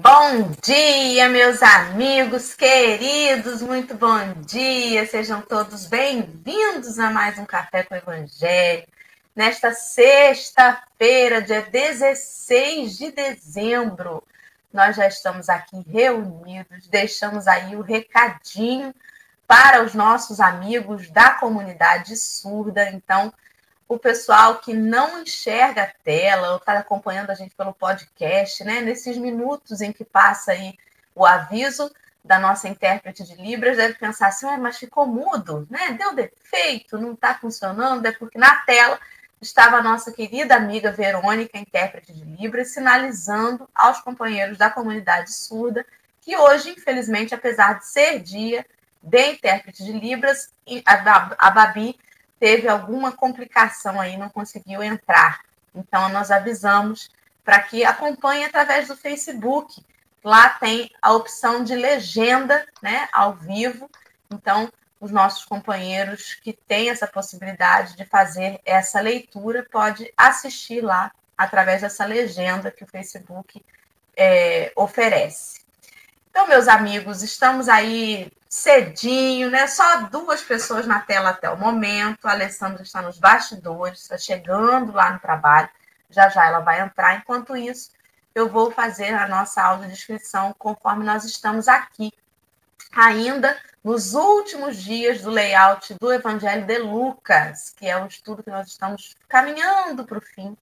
Bom dia, meus amigos queridos, muito bom dia, sejam todos bem-vindos a mais um Café com Evangelho. Nesta sexta-feira, dia 16 de dezembro, nós já estamos aqui reunidos, deixamos aí o recadinho para os nossos amigos da comunidade surda. Então, o pessoal que não enxerga a tela ou está acompanhando a gente pelo podcast, né? Nesses minutos em que passa aí o aviso da nossa intérprete de Libras, deve pensar assim, mas ficou mudo, né? Deu defeito, não está funcionando, é porque na tela estava a nossa querida amiga Verônica, intérprete de Libras, sinalizando aos companheiros da comunidade surda que hoje, infelizmente, apesar de ser dia de intérprete de Libras, a Babi teve alguma complicação aí, não conseguiu entrar. Então, nós avisamos para que acompanhe através do Facebook. Lá tem a opção de legenda, né, ao vivo. Então, os nossos companheiros que têm essa possibilidade de fazer essa leitura pode assistir lá através dessa legenda que o Facebook é, oferece. Então, meus amigos, estamos aí cedinho, né? Só duas pessoas na tela até o momento. A Alessandra está nos bastidores, está chegando lá no trabalho. Já já ela vai entrar. Enquanto isso, eu vou fazer a nossa audiodescrição conforme nós estamos aqui, ainda nos últimos dias do layout do Evangelho de Lucas, que é o estudo que nós estamos caminhando para o fim.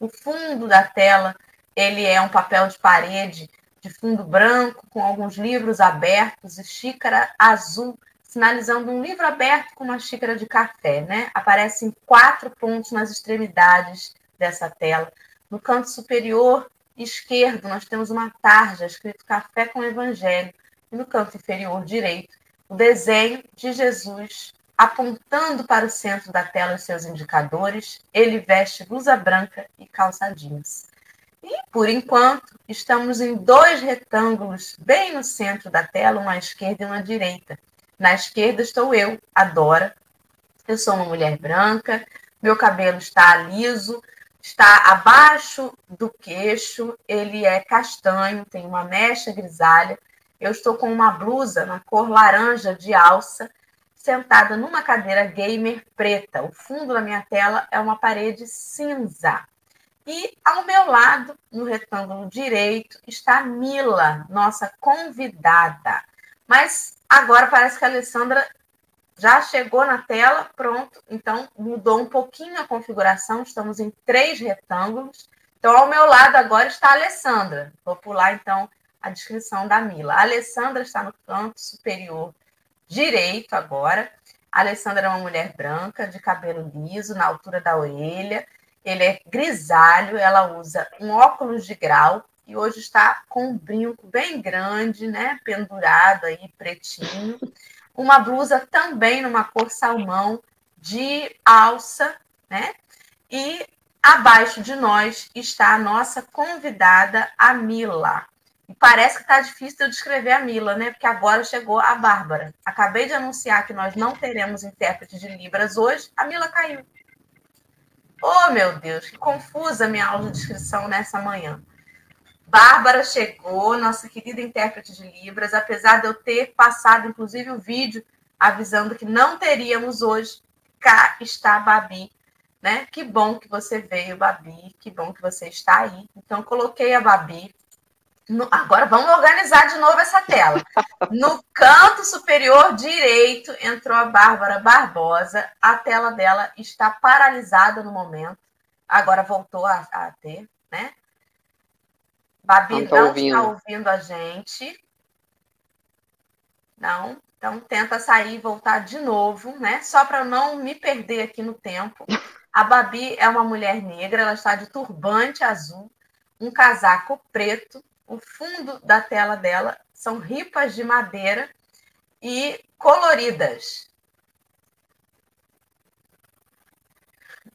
O fundo da tela, ele é um papel de parede de fundo branco, com alguns livros abertos e xícara azul, sinalizando um livro aberto com uma xícara de café, né? Aparecem quatro pontos nas extremidades dessa tela. No canto superior esquerdo, nós temos uma tarja escrito Café com Evangelho. E no canto inferior direito, o desenho de Jesus apontando para o centro da tela os seus indicadores. Ele veste blusa branca e calça jeans. E, por enquanto, estamos em dois retângulos bem no centro da tela, uma à esquerda e uma à direita. Na esquerda estou eu, a Dora. Eu sou uma mulher branca, meu cabelo está liso, está abaixo do queixo, ele é castanho, tem uma mecha grisalha. Eu estou com uma blusa na cor laranja de alça, sentada numa cadeira gamer preta. O fundo da minha tela é uma parede cinza. E ao meu lado, no retângulo direito, está Mila, nossa convidada. Mas agora parece que a Alessandra já chegou na tela, pronto. Então mudou um pouquinho a configuração. Estamos em três retângulos. Então, ao meu lado agora está a Alessandra. Vou pular então a descrição da Mila. A Alessandra está no canto superior direito agora. A Alessandra é uma mulher branca, de cabelo liso, na altura da orelha ele é grisalho, ela usa um óculos de grau e hoje está com um brinco bem grande, né, pendurado aí, pretinho. Uma blusa também numa cor salmão de alça, né? E abaixo de nós está a nossa convidada, a Mila. E parece que está difícil eu descrever a Mila, né? Porque agora chegou a Bárbara. Acabei de anunciar que nós não teremos intérprete de Libras hoje, a Mila caiu. Oh, meu Deus, que confusa minha audiodescrição nessa manhã. Bárbara chegou, nossa querida intérprete de Libras, apesar de eu ter passado, inclusive, o vídeo avisando que não teríamos hoje, cá está a Babi, né? Que bom que você veio, Babi, que bom que você está aí. Então, coloquei a Babi no, agora vamos organizar de novo essa tela. No canto superior direito entrou a Bárbara Barbosa. A tela dela está paralisada no momento. Agora voltou a, a ter, né? Babi não, não está ouvindo a gente. Não. Então tenta sair e voltar de novo, né? Só para não me perder aqui no tempo. A Babi é uma mulher negra, ela está de turbante azul, um casaco preto, o fundo da tela dela são ripas de madeira e coloridas.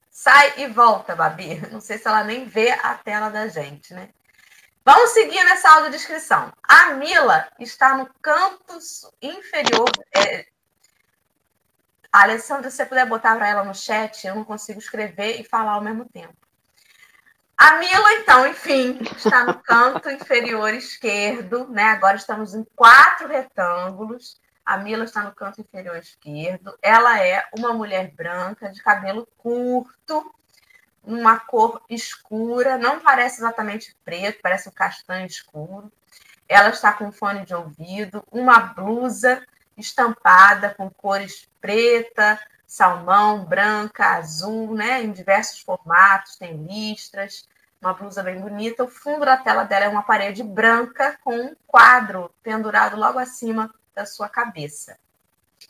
Sai e volta, Babi. Não sei se ela nem vê a tela da gente, né? Vamos seguir nessa audiodescrição. A Mila está no canto inferior. É... Alessandra, se você puder botar para ela no chat, eu não consigo escrever e falar ao mesmo tempo. A Mila, então, enfim, está no canto inferior esquerdo, né? Agora estamos em quatro retângulos. A Mila está no canto inferior esquerdo. Ela é uma mulher branca, de cabelo curto, uma cor escura, não parece exatamente preto, parece um castanho escuro. Ela está com fone de ouvido, uma blusa estampada com cores preta, salmão, branca, azul, né, em diversos formatos, tem listras, uma blusa bem bonita. O fundo da tela dela é uma parede branca com um quadro pendurado logo acima da sua cabeça.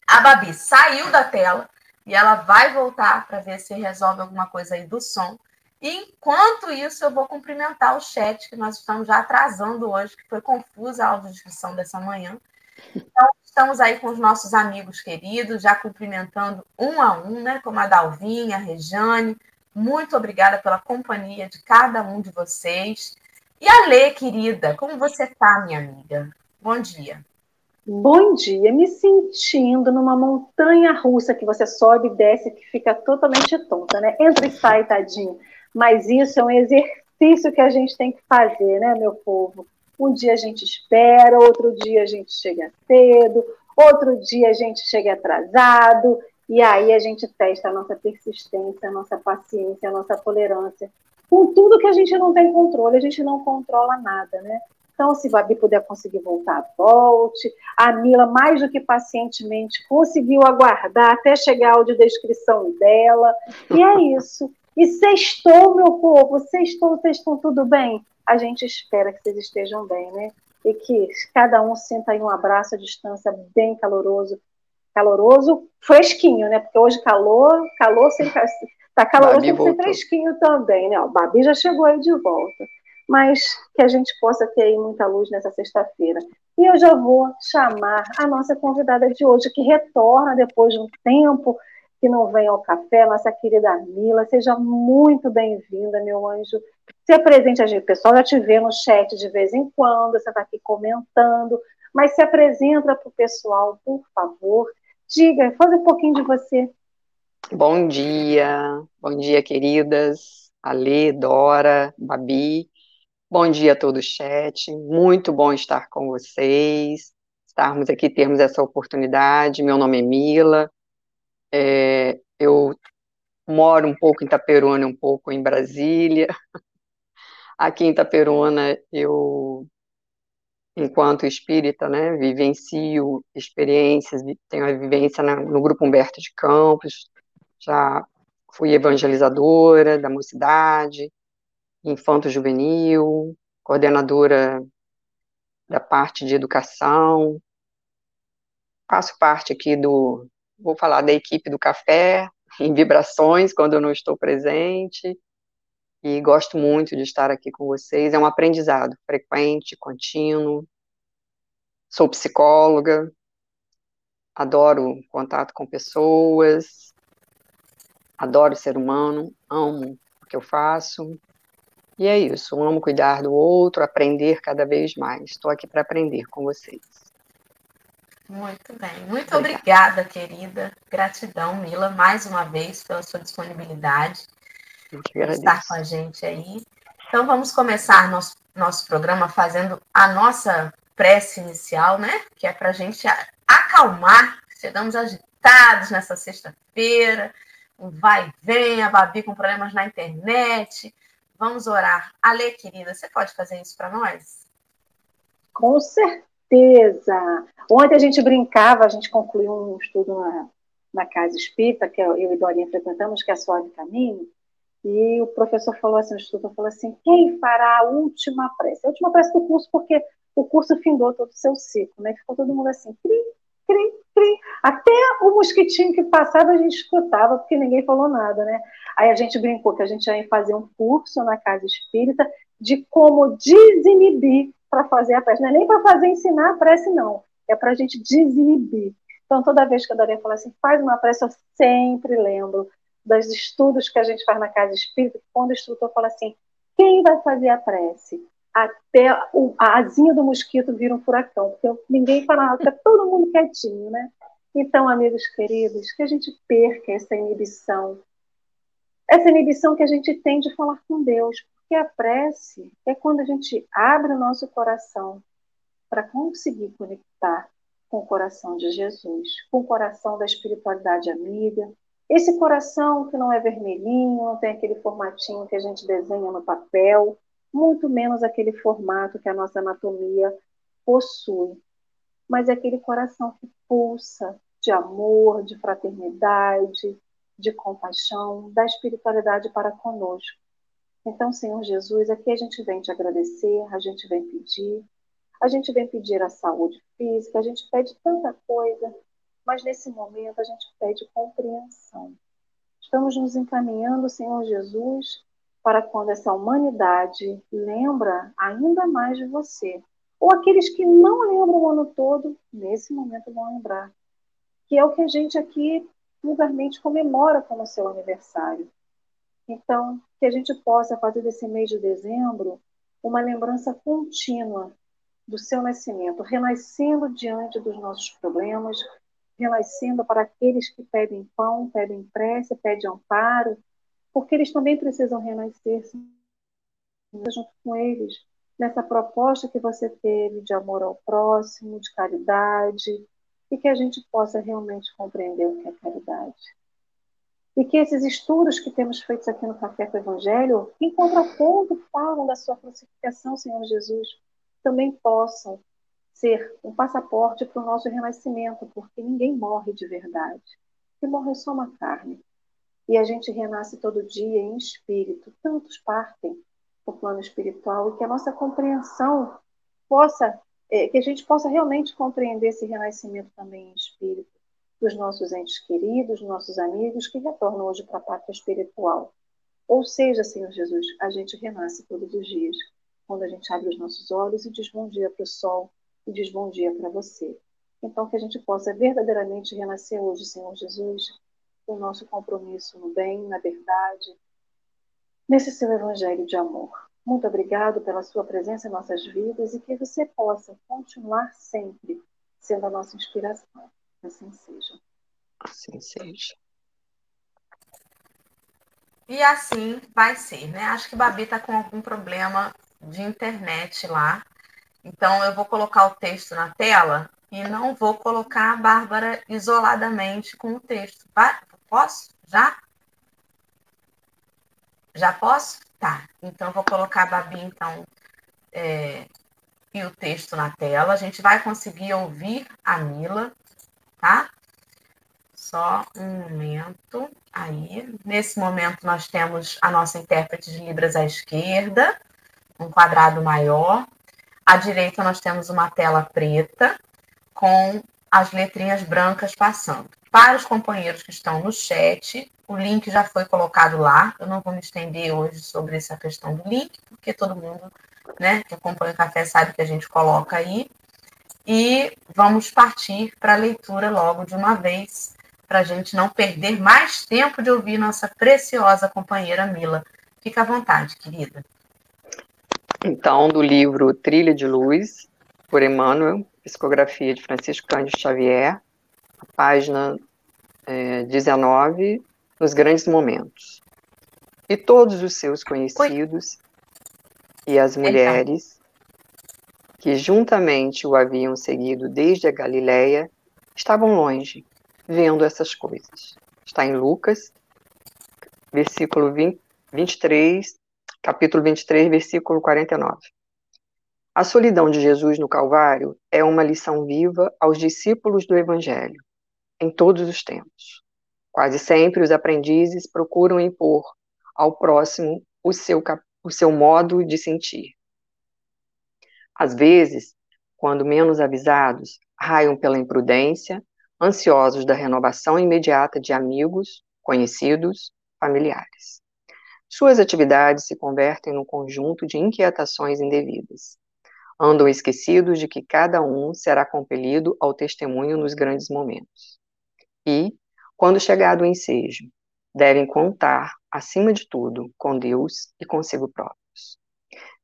A Babi saiu da tela e ela vai voltar para ver se resolve alguma coisa aí do som. E enquanto isso, eu vou cumprimentar o chat, que nós estamos já atrasando hoje, que foi confusa a audiodescrição dessa manhã. Então, estamos aí com os nossos amigos queridos, já cumprimentando um a um, né? Como a Dalvinha, a Rejane. Muito obrigada pela companhia de cada um de vocês. E a Lê, querida, como você está, minha amiga? Bom dia. Bom dia, me sentindo numa montanha russa que você sobe e desce que fica totalmente tonta, né? Entra e sai, tadinho. Mas isso é um exercício que a gente tem que fazer, né, meu povo? Um dia a gente espera, outro dia a gente chega cedo, outro dia a gente chega atrasado, e aí a gente testa a nossa persistência, a nossa paciência, a nossa tolerância. Com tudo que a gente não tem controle, a gente não controla nada, né? Então, se Babi puder conseguir voltar, volte. A Mila, mais do que pacientemente, conseguiu aguardar até chegar a audiodescrição dela. E é isso. E sextou, meu povo, sextou, vocês estão tudo bem? A gente espera que vocês estejam bem, né? E que cada um sinta aí um abraço à distância bem caloroso. Caloroso, fresquinho, né? Porque hoje calor, calor sem tá caloroso ser fresquinho também, né? O Babi já chegou aí de volta mas que a gente possa ter aí muita luz nessa sexta-feira. E eu já vou chamar a nossa convidada de hoje, que retorna depois de um tempo que não vem ao café, nossa querida Mila. Seja muito bem-vinda, meu anjo. Se apresente a gente. O pessoal já te vê no chat de vez em quando, você está aqui comentando, mas se apresenta para o pessoal, por favor. Diga, fala um pouquinho de você. Bom dia, bom dia, queridas. Ale, Dora, Babi. Bom dia a todo o chat, muito bom estar com vocês, estarmos aqui, termos essa oportunidade. Meu nome é Mila, é, eu moro um pouco em Itaperuna, um pouco em Brasília. Aqui em Itaperuna, eu, enquanto espírita, né, vivencio experiências, tenho a vivência no Grupo Humberto de Campos, já fui evangelizadora da mocidade, infanto-juvenil, coordenadora da parte de educação. Faço parte aqui do, vou falar da equipe do café, em vibrações, quando eu não estou presente. E gosto muito de estar aqui com vocês. É um aprendizado frequente, contínuo. Sou psicóloga, adoro contato com pessoas, adoro ser humano, amo o que eu faço, e é isso, amo cuidar do outro, aprender cada vez mais. Estou aqui para aprender com vocês. Muito bem, muito obrigada, obrigada querida. Gratidão, Mila, mais uma vez pela sua disponibilidade de estar com a gente aí. Então vamos começar nosso, nosso programa fazendo a nossa prece inicial, né? Que é para a gente acalmar. Chegamos agitados nessa sexta-feira, um vai e vem, a Babi com problemas na internet, Vamos orar. Ale, querida, você pode fazer isso para nós? Com certeza. Ontem a gente brincava, a gente concluiu um estudo na, na Casa Espírita, que eu e Dorinha frequentamos, que é a Suave Caminho, e o professor falou assim, o instrutor falou assim, quem fará a última prece? A última prece do curso, porque o curso findou todo o seu ciclo, né? Ficou todo mundo assim, cri, cri, cri. Até o mosquitinho que passava a gente escutava, porque ninguém falou nada, né? Aí a gente brincou que a gente ia fazer um curso na Casa Espírita de como desinibir para fazer a prece. Não é nem para fazer ensinar a prece, não. É para a gente desinibir. Então, toda vez que a Dorinha fala assim, faz uma prece, eu sempre lembro dos estudos que a gente faz na Casa Espírita, quando o instrutor fala assim, quem vai fazer a prece? Até o, a asinha do mosquito vira um furacão, porque ninguém fala nada, fica todo mundo quietinho, né? Então, amigos queridos, que a gente perca essa inibição, essa inibição que a gente tem de falar com Deus, Porque a prece é quando a gente abre o nosso coração para conseguir conectar com o coração de Jesus, com o coração da espiritualidade amiga. Esse coração que não é vermelhinho, não tem aquele formatinho que a gente desenha no papel, muito menos aquele formato que a nossa anatomia possui, mas é aquele coração que pulsa de amor, de fraternidade, de compaixão, da espiritualidade para conosco. Então, Senhor Jesus, aqui a gente vem te agradecer, a gente vem pedir, a gente vem pedir a saúde física, a gente pede tanta coisa, mas nesse momento a gente pede compreensão. Estamos nos encaminhando, Senhor Jesus, para quando essa humanidade lembra ainda mais de você. Ou aqueles que não lembram o ano todo, nesse momento vão lembrar. Que é o que a gente aqui vulgarmente comemora como seu aniversário. Então, que a gente possa fazer desse mês de dezembro uma lembrança contínua do seu nascimento, renascendo diante dos nossos problemas, renascendo para aqueles que pedem pão, pedem prece, pedem amparo, porque eles também precisam renascer junto com eles nessa proposta que você teve de amor ao próximo, de caridade, e que a gente possa realmente compreender o que é caridade. E que esses estudos que temos feitos aqui no Café com o Evangelho, em contraponto, falam da sua crucificação, Senhor Jesus, também possam ser um passaporte para o nosso renascimento, porque ninguém morre de verdade. E morre só uma carne. E a gente renasce todo dia em espírito. Tantos partem para o plano espiritual e que a nossa compreensão possa, é, que a gente possa realmente compreender esse renascimento também em espírito dos nossos entes queridos, nossos amigos que retornam hoje para a pátria espiritual. Ou seja, Senhor Jesus, a gente renasce todos os dias quando a gente abre os nossos olhos e diz bom dia para o sol e diz bom dia para você. Então, que a gente possa verdadeiramente renascer hoje, Senhor Jesus, o nosso compromisso no bem, na verdade, nesse seu evangelho de amor. Muito obrigado pela sua presença em nossas vidas e que você possa continuar sempre sendo a nossa inspiração. Assim seja. Assim seja. E assim vai ser, né? Acho que Babi está com algum problema de internet lá. Então, eu vou colocar o texto na tela e não vou colocar a Bárbara isoladamente com o texto. Posso? Já? Já posso? Tá. Então, vou colocar a Babi, então, é, e o texto na tela. A gente vai conseguir ouvir a Mila, tá? Só um momento aí. Nesse momento, nós temos a nossa intérprete de Libras à esquerda um quadrado maior. À direita, nós temos uma tela preta com as letrinhas brancas passando. Para os companheiros que estão no chat, o link já foi colocado lá. Eu não vou me estender hoje sobre essa questão do link, porque todo mundo né, que acompanha o café sabe que a gente coloca aí. E vamos partir para a leitura logo de uma vez, para a gente não perder mais tempo de ouvir nossa preciosa companheira Mila. Fica à vontade, querida. Então, do livro Trilha de Luz, por Emmanuel, psicografia de Francisco Cândido Xavier, a página é, 19, nos grandes momentos. E todos os seus conhecidos Oi. e as mulheres que juntamente o haviam seguido desde a Galiléia estavam longe, vendo essas coisas. Está em Lucas, versículo 20, 23 capítulo 23, versículo 49. A solidão de Jesus no Calvário é uma lição viva aos discípulos do Evangelho, em todos os tempos. Quase sempre os aprendizes procuram impor ao próximo o seu, o seu modo de sentir. Às vezes, quando menos avisados, raiam pela imprudência, ansiosos da renovação imediata de amigos, conhecidos, familiares. Suas atividades se convertem num conjunto de inquietações indevidas. Andam esquecidos de que cada um será compelido ao testemunho nos grandes momentos. E, quando chegado o ensejo, devem contar, acima de tudo, com Deus e consigo próprios.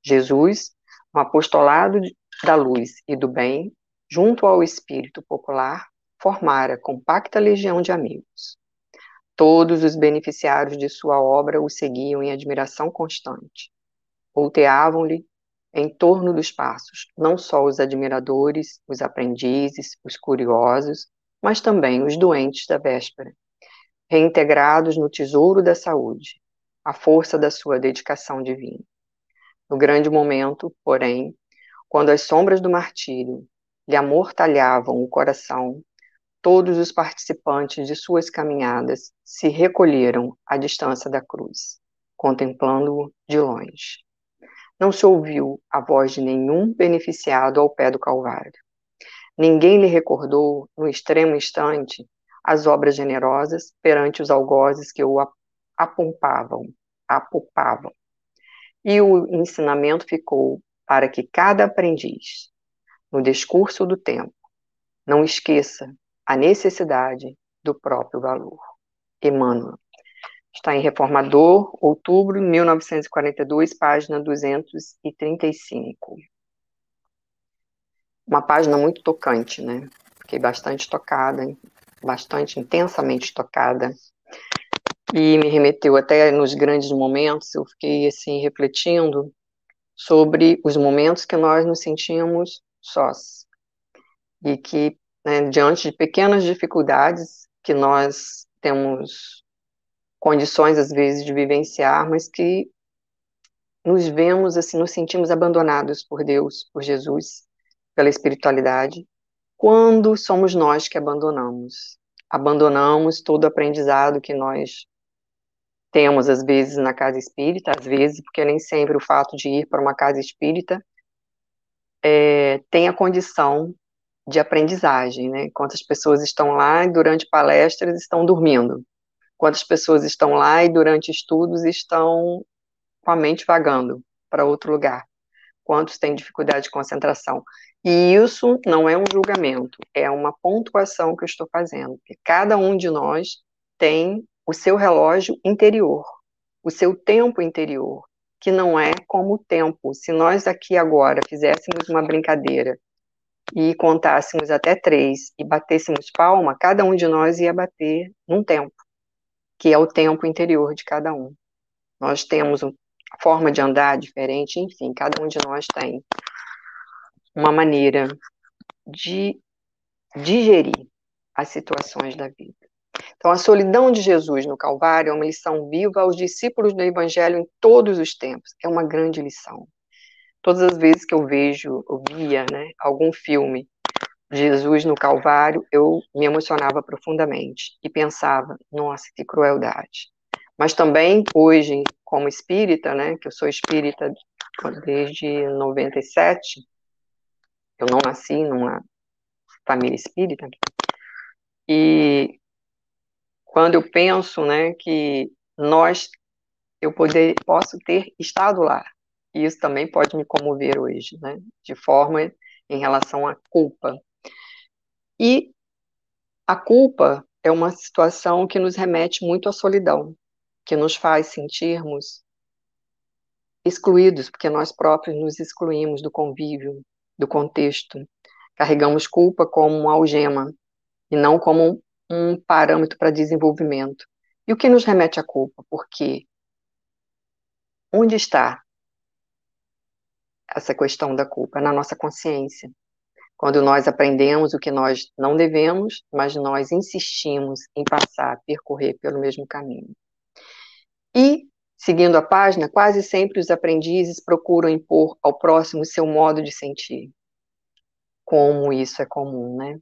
Jesus, no apostolado da luz e do bem, junto ao espírito popular, formara compacta legião de amigos. Todos os beneficiários de sua obra o seguiam em admiração constante. volteavam-lhe em torno dos passos, não só os admiradores, os aprendizes, os curiosos, mas também os doentes da véspera, reintegrados no tesouro da saúde, a força da sua dedicação divina. No grande momento, porém, quando as sombras do martírio lhe amortalhavam o coração, todos os participantes de suas caminhadas se recolheram à distância da cruz, contemplando-o de longe. Não se ouviu a voz de nenhum beneficiado ao pé do Calvário. Ninguém lhe recordou, no extremo instante, as obras generosas perante os algozes que o apompavam, apopavam. E o ensinamento ficou para que cada aprendiz, no discurso do tempo, não esqueça a necessidade do próprio valor. Emmanuel. Está em Reformador, outubro de 1942, página 235. Uma página muito tocante, né? Fiquei bastante tocada, bastante intensamente tocada. E me remeteu até nos grandes momentos, eu fiquei assim refletindo sobre os momentos que nós nos sentimos sós. E que né, diante de pequenas dificuldades que nós temos condições às vezes de vivenciar, mas que nos vemos assim, nos sentimos abandonados por Deus, por Jesus, pela espiritualidade, quando somos nós que abandonamos. Abandonamos todo o aprendizado que nós temos às vezes na casa espírita, às vezes, porque nem sempre o fato de ir para uma casa espírita é, tem a condição de aprendizagem, né? Quantas pessoas estão lá e durante palestras estão dormindo? Quantas pessoas estão lá e durante estudos estão com a mente vagando para outro lugar? Quantos têm dificuldade de concentração? E isso não é um julgamento, é uma pontuação que eu estou fazendo. Porque cada um de nós tem o seu relógio interior, o seu tempo interior, que não é como o tempo. Se nós aqui agora fizéssemos uma brincadeira e contássemos até três e batêssemos palma, cada um de nós ia bater num tempo, que é o tempo interior de cada um. Nós temos uma forma de andar diferente, enfim, cada um de nós tem uma maneira de digerir as situações da vida. Então, a solidão de Jesus no Calvário é uma lição viva aos discípulos do Evangelho em todos os tempos. É uma grande lição. Todas as vezes que eu vejo, via, né, algum filme de Jesus no Calvário, eu me emocionava profundamente e pensava, nossa, que crueldade. Mas também hoje, como espírita, né, que eu sou espírita desde 97, eu não nasci numa família espírita, e quando eu penso, né, que nós, eu poder, posso ter estado lá, e isso também pode me comover hoje, né? De forma em relação à culpa. E a culpa é uma situação que nos remete muito à solidão, que nos faz sentirmos excluídos, porque nós próprios nos excluímos do convívio, do contexto. Carregamos culpa como uma algema e não como um parâmetro para desenvolvimento. E o que nos remete à culpa? Porque onde está essa questão da culpa, na nossa consciência. Quando nós aprendemos o que nós não devemos, mas nós insistimos em passar, percorrer pelo mesmo caminho. E, seguindo a página, quase sempre os aprendizes procuram impor ao próximo seu modo de sentir. Como isso é comum, né?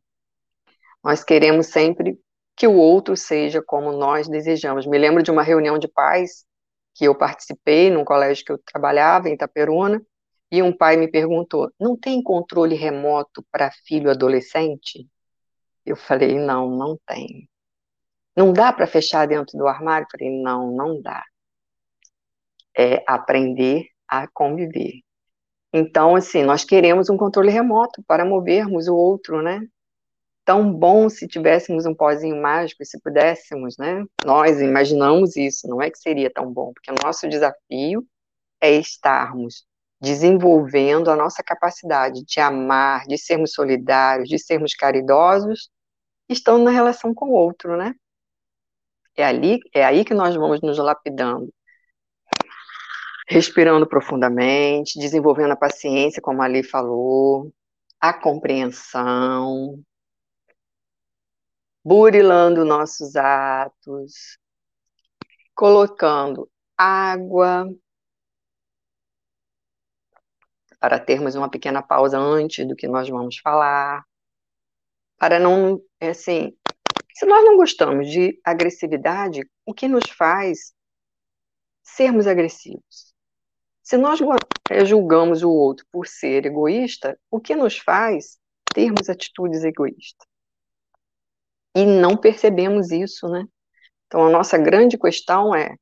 Nós queremos sempre que o outro seja como nós desejamos. Me lembro de uma reunião de pais que eu participei num colégio que eu trabalhava, em Itaperuna, e um pai me perguntou: não tem controle remoto para filho adolescente? Eu falei: não, não tem. Não dá para fechar dentro do armário? Eu falei: não, não dá. É aprender a conviver. Então, assim, nós queremos um controle remoto para movermos o outro, né? Tão bom se tivéssemos um pozinho mágico, se pudéssemos, né? Nós imaginamos isso, não é que seria tão bom, porque o nosso desafio é estarmos desenvolvendo a nossa capacidade de amar, de sermos solidários, de sermos caridosos, estando na relação com o outro, né? É ali, é aí que nós vamos nos lapidando. respirando profundamente, desenvolvendo a paciência, como a Ali falou, a compreensão, burilando nossos atos, colocando água para termos uma pequena pausa antes do que nós vamos falar, para não, é assim, se nós não gostamos de agressividade, o que nos faz sermos agressivos? Se nós eh, julgamos o outro por ser egoísta, o que nos faz termos atitudes egoístas? E não percebemos isso, né? Então, a nossa grande questão é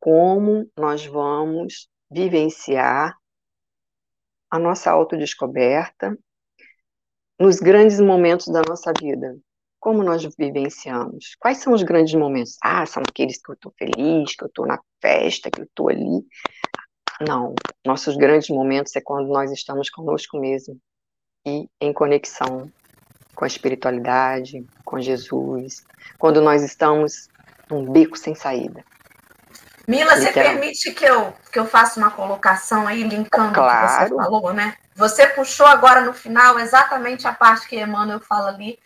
como nós vamos vivenciar a nossa autodescoberta nos grandes momentos da nossa vida. Como nós vivenciamos? Quais são os grandes momentos? Ah, são aqueles que eu estou feliz, que eu estou na festa, que eu estou ali. Não, nossos grandes momentos é quando nós estamos conosco mesmo e em conexão com a espiritualidade, com Jesus, quando nós estamos num beco sem saída. Mila, você permite que eu, que eu faça uma colocação aí, linkando claro. o que você falou, né? Você puxou agora no final exatamente a parte que Emmanuel fala ali,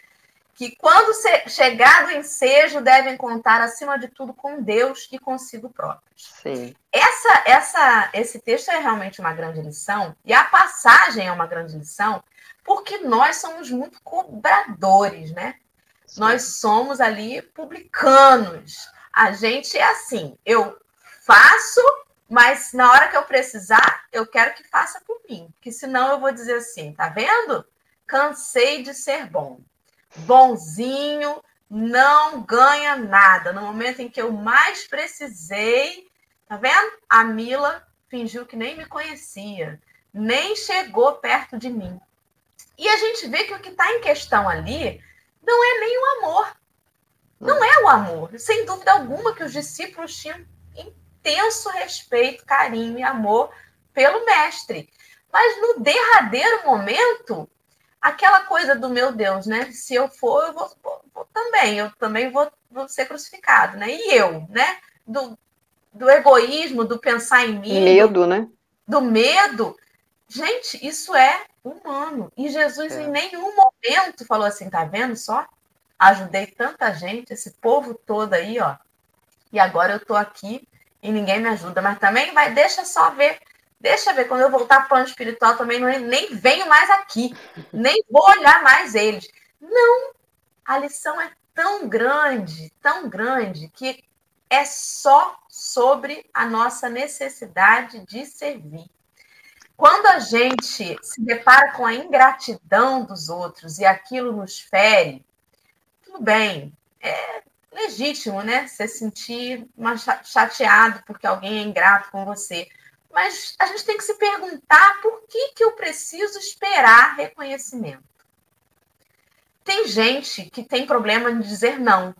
que quando chegar do ensejo, devem contar, acima de tudo, com Deus e consigo próprios. Sim. Essa, essa, esse texto é realmente uma grande lição, e a passagem é uma grande lição, porque nós somos muito cobradores, né? Sim. Nós somos ali publicanos. A gente é assim, eu faço, mas na hora que eu precisar, eu quero que faça por mim, porque senão eu vou dizer assim, tá vendo? Cansei de ser bom bonzinho, não ganha nada. No momento em que eu mais precisei, tá vendo? A Mila fingiu que nem me conhecia, nem chegou perto de mim. E a gente vê que o que está em questão ali não é nem o amor. Não é o amor. Sem dúvida alguma que os discípulos tinham intenso respeito, carinho e amor pelo mestre. Mas no derradeiro momento, aquela coisa do meu Deus, né? Se eu for, eu vou, vou, vou também, eu também vou, vou, ser crucificado, né? E eu, né? Do, do egoísmo, do pensar em mim. Medo, do, né? Do medo. Gente, isso é humano. E Jesus é. em nenhum momento falou assim, tá vendo só? Ajudei tanta gente, esse povo todo aí, ó. E agora eu tô aqui e ninguém me ajuda. Mas também vai, deixa só ver Deixa ver, quando eu voltar para o espiritual também não, nem venho mais aqui, nem vou olhar mais eles. Não, a lição é tão grande, tão grande, que é só sobre a nossa necessidade de servir. Quando a gente se depara com a ingratidão dos outros e aquilo nos fere, tudo bem, é legítimo, né? Você sentir chateado porque alguém é ingrato com você. Mas a gente tem que se perguntar por que, que eu preciso esperar reconhecimento. Tem gente que tem problema em dizer não.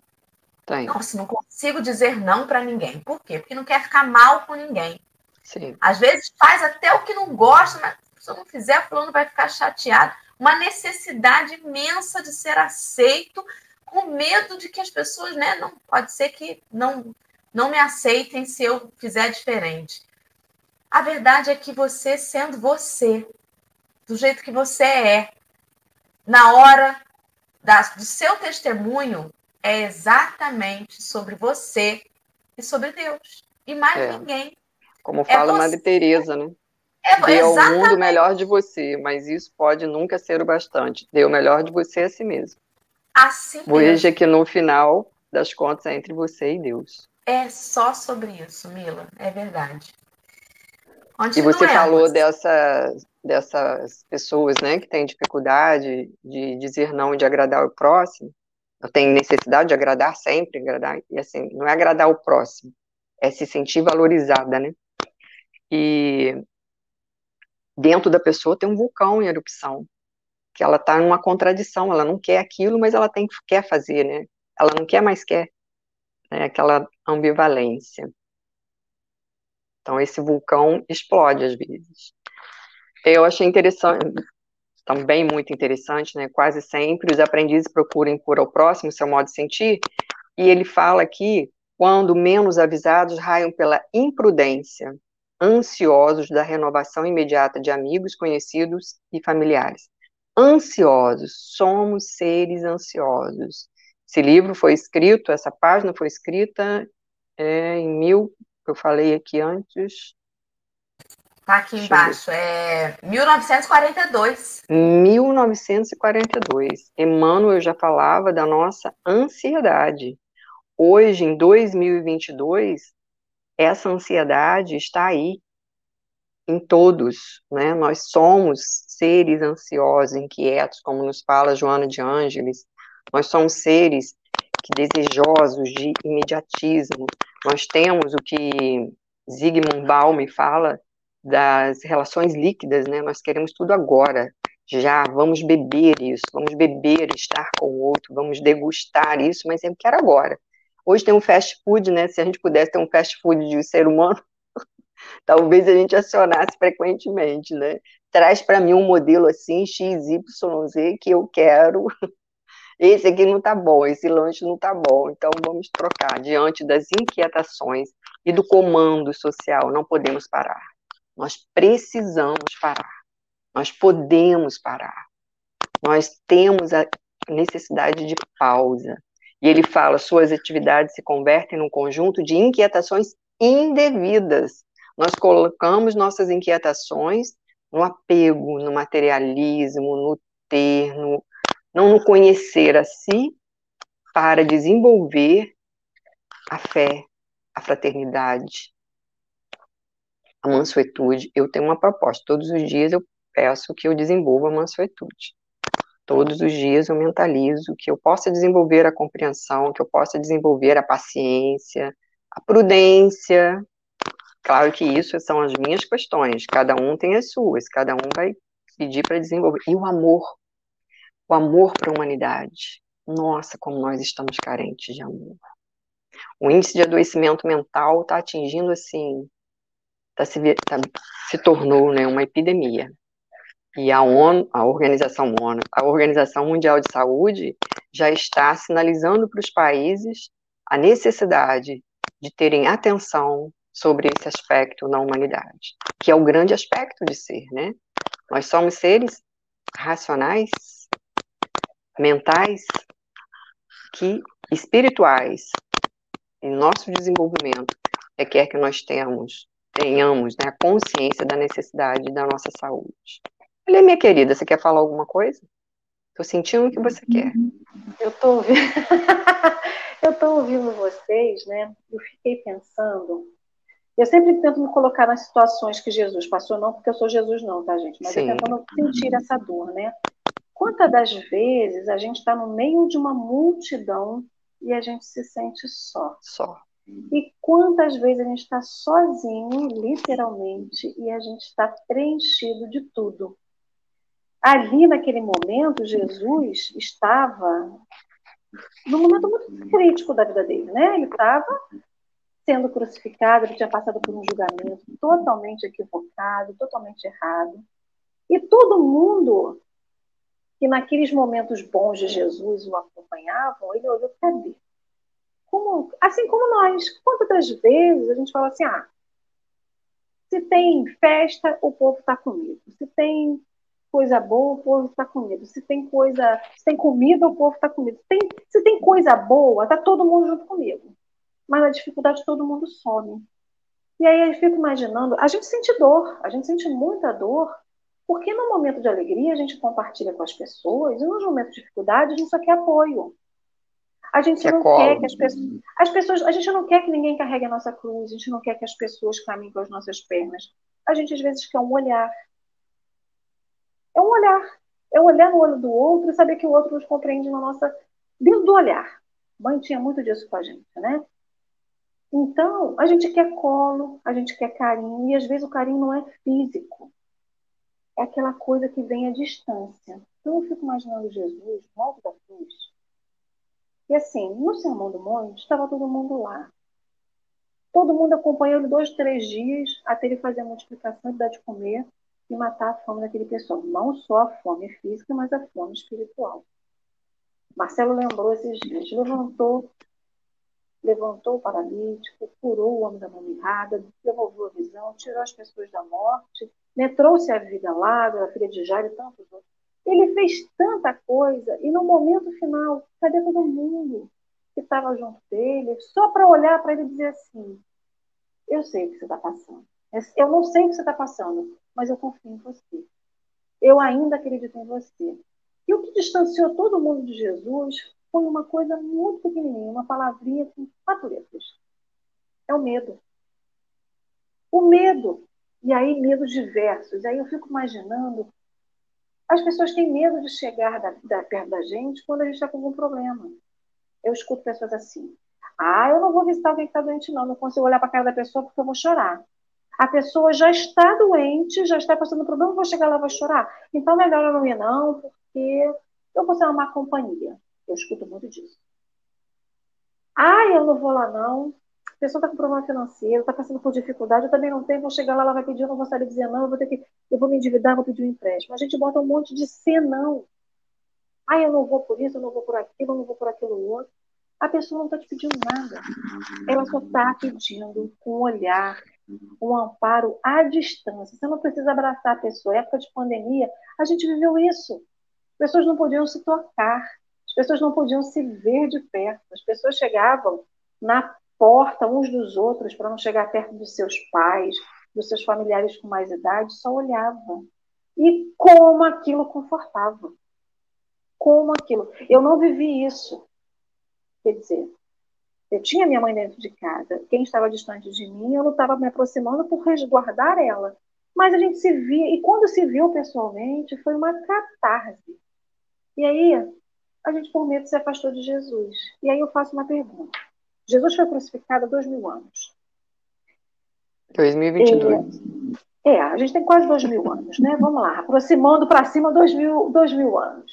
Tem. Nossa, não consigo dizer não para ninguém. Por quê? Porque não quer ficar mal com ninguém. Sim. Às vezes faz até o que não gosta, mas se eu não fizer, fulano vai ficar chateado. Uma necessidade imensa de ser aceito, com medo de que as pessoas, né, não pode ser que não não me aceitem se eu fizer diferente. A verdade é que você, sendo você, do jeito que você é, na hora da, do seu testemunho, é exatamente sobre você e sobre Deus. E mais é. ninguém. Como fala é Madre Teresa, né? É, Dê ao mundo o melhor de você, mas isso pode nunca ser o bastante. Dê o melhor de você a si mesmo. Assim Veja que no final das contas é entre você e Deus. É só sobre isso, Mila. É verdade. E você falou dessa, dessas pessoas né, que têm dificuldade de dizer não e de agradar o próximo. Eu tenho necessidade de agradar sempre, agradar, e assim, não é agradar o próximo, é se sentir valorizada, né? E dentro da pessoa tem um vulcão em erupção, que ela está numa contradição, ela não quer aquilo, mas ela tem quer fazer, né? Ela não quer, mas quer. É aquela ambivalência. Então, esse vulcão explode às vezes. Eu achei interessante, também muito interessante, né? Quase sempre os aprendizes procuram impor ao próximo seu modo de sentir, e ele fala aqui quando menos avisados raiam pela imprudência, ansiosos da renovação imediata de amigos, conhecidos e familiares. Ansiosos, somos seres ansiosos. Esse livro foi escrito, essa página foi escrita é, em mil, eu falei aqui antes. Está aqui embaixo, é 1942. 1942. Emmanuel já falava da nossa ansiedade. Hoje, em 2022, essa ansiedade está aí em todos, né? Nós somos seres ansiosos, inquietos, como nos fala Joana de Ângeles. Nós somos seres que desejosos de imediatismo. Nós temos o que Zygmunt Bauman fala das relações líquidas, né? Nós queremos tudo agora, já, vamos beber isso, vamos beber, estar com o outro, vamos degustar isso, mas eu quero agora. Hoje tem um fast food, né? Se a gente pudesse ter um fast food de ser humano, talvez a gente acionasse frequentemente, né? Traz para mim um modelo assim, XYZ, que eu quero. Esse aqui não tá bom, esse lanche não tá bom, então vamos trocar. Diante das inquietações e do comando social, não podemos parar. Nós precisamos parar. Nós podemos parar. Nós temos a necessidade de pausa. E ele fala: suas atividades se convertem num conjunto de inquietações indevidas. Nós colocamos nossas inquietações no apego, no materialismo, no ter, no, não no conhecer a si, para desenvolver a fé, a fraternidade, a mansuetude. Eu tenho uma proposta. Todos os dias eu peço que eu desenvolva a mansuetude. Todos os dias eu mentalizo que eu possa desenvolver a compreensão, que eu possa desenvolver a paciência, a prudência. Claro que isso são as minhas questões, cada um tem as suas, cada um vai pedir para desenvolver. E o amor, o amor para a humanidade. Nossa, como nós estamos carentes de amor. O índice de adoecimento mental está atingindo assim, tá se, tá, se tornou né, uma epidemia. E a ONU, a Organização ONU, a Organização Mundial de Saúde já está sinalizando para os países a necessidade de terem atenção sobre esse aspecto na humanidade, que é o grande aspecto de ser, né? Nós somos seres racionais, mentais, que espirituais, em nosso desenvolvimento, requer que nós tenhamos, tenhamos né, a consciência da necessidade da nossa saúde. Olha, minha querida, você quer falar alguma coisa? Tô sentindo o que você quer. Eu tô tô ouvindo vocês, né? Eu fiquei pensando. Eu sempre tento me colocar nas situações que Jesus passou, não porque eu sou Jesus, não, tá, gente? Mas Sim. eu tentando sentir essa dor, né? Quantas das vezes a gente está no meio de uma multidão e a gente se sente só? Só. E quantas vezes a gente está sozinho, literalmente, e a gente está preenchido de tudo ali naquele momento, Jesus estava num momento muito crítico da vida dele, né? Ele estava sendo crucificado, ele tinha passado por um julgamento totalmente equivocado, totalmente errado. E todo mundo que naqueles momentos bons de Jesus o acompanhavam, ele olhou, cadê? Como, assim como nós, quantas vezes a gente fala assim, ah, se tem festa, o povo está comigo. Se tem coisa boa, o povo está comigo. Se tem coisa, se tem comida, o povo está comigo. Se tem, se tem coisa boa, está todo mundo junto comigo. Mas na dificuldade todo mundo some. E aí eu fico imaginando, a gente sente dor, a gente sente muita dor, porque no momento de alegria a gente compartilha com as pessoas, e nos momentos de dificuldade a gente só quer apoio. A gente que não quer que as pessoas, as pessoas. A gente não quer que ninguém carregue a nossa cruz, a gente não quer que as pessoas caminhem com as nossas pernas. A gente às vezes quer um olhar, é um olhar. É olhar no olho do outro e saber que o outro nos compreende na nossa. dentro do olhar. Mãe tinha muito disso com a gente, né? Então, a gente quer colo, a gente quer carinho, e às vezes o carinho não é físico. É aquela coisa que vem à distância. Então, eu fico imaginando Jesus no alto da cruz. E assim, no Sermão do Monte, estava todo mundo lá. Todo mundo acompanhou ele dois, três dias, até ele fazer a multiplicação e dar de comer e matar a fome daquele pessoal. Não só a fome física, mas a fome espiritual. Marcelo lembrou esses dias, levantou levantou o paralítico, curou o homem da mão errada, devolveu a visão, tirou as pessoas da morte, né, trouxe a vida lá, a filha de Jairo e tantos outros. Ele fez tanta coisa e no momento final, cadê todo mundo que estava junto dele? Só para olhar para ele e dizer assim: Eu sei o que você está passando. Eu não sei o que você está passando, mas eu confio em você. Eu ainda acredito em você. E o que distanciou todo mundo de Jesus foi uma coisa muito pequenininha, uma palavrinha com quatro letras. É o medo. O medo. E aí, medos diversos. Aí eu fico imaginando. As pessoas têm medo de chegar da, da, perto da gente quando a gente está com algum problema. Eu escuto pessoas assim. Ah, eu não vou visitar alguém que está doente, não. Não consigo olhar para a cara da pessoa porque eu vou chorar. A pessoa já está doente, já está passando problema, vou chegar lá e vou chorar. Então, melhor eu não ir, não, porque eu vou ser uma má companhia. Eu escuto muito disso. Ah, eu não vou lá, não. A pessoa está com problema financeiro, está passando por dificuldade, eu também não tenho, vou chegar lá, ela vai pedir, eu não vou saber dizer não, eu vou ter que, eu vou me endividar, vou pedir um empréstimo. A gente bota um monte de senão. Ah, eu não vou por isso, eu não vou por aquilo, eu não vou por aquilo outro. A pessoa não está te pedindo nada. Ela só está pedindo um olhar, um amparo à distância. Você não precisa abraçar a pessoa. Época de pandemia, a gente viveu isso. As pessoas não podiam se tocar, pessoas não podiam se ver de perto. As pessoas chegavam na porta uns dos outros para não chegar perto dos seus pais, dos seus familiares com mais idade, só olhavam. E como aquilo confortava. Como aquilo. Eu não vivi isso. Quer dizer, eu tinha minha mãe dentro de casa. Quem estava distante de mim, eu estava me aproximando por resguardar ela. Mas a gente se via, e quando se viu pessoalmente, foi uma catarse. E aí, a gente por medo se afastou de Jesus. E aí eu faço uma pergunta. Jesus foi crucificado há dois mil anos. 2022. É, é, a gente tem quase dois mil anos, né? Vamos lá, aproximando para cima dois mil, dois mil anos.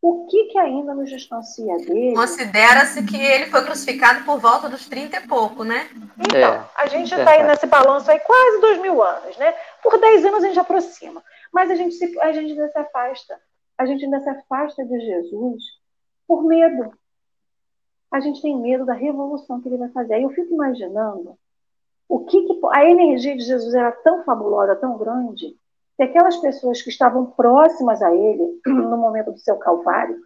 O que, que ainda nos distancia dele? Considera-se que ele foi crucificado por volta dos 30 e pouco, né? Então, é, a gente está aí nesse balanço aí quase dois mil anos, né? Por 10 anos a gente aproxima. Mas a gente, se, a gente ainda se afasta. A gente ainda se afasta de Jesus por medo. A gente tem medo da revolução que ele vai fazer. Aí eu fico imaginando o que, que a energia de Jesus era tão fabulosa, tão grande, que aquelas pessoas que estavam próximas a ele no momento do seu calvário,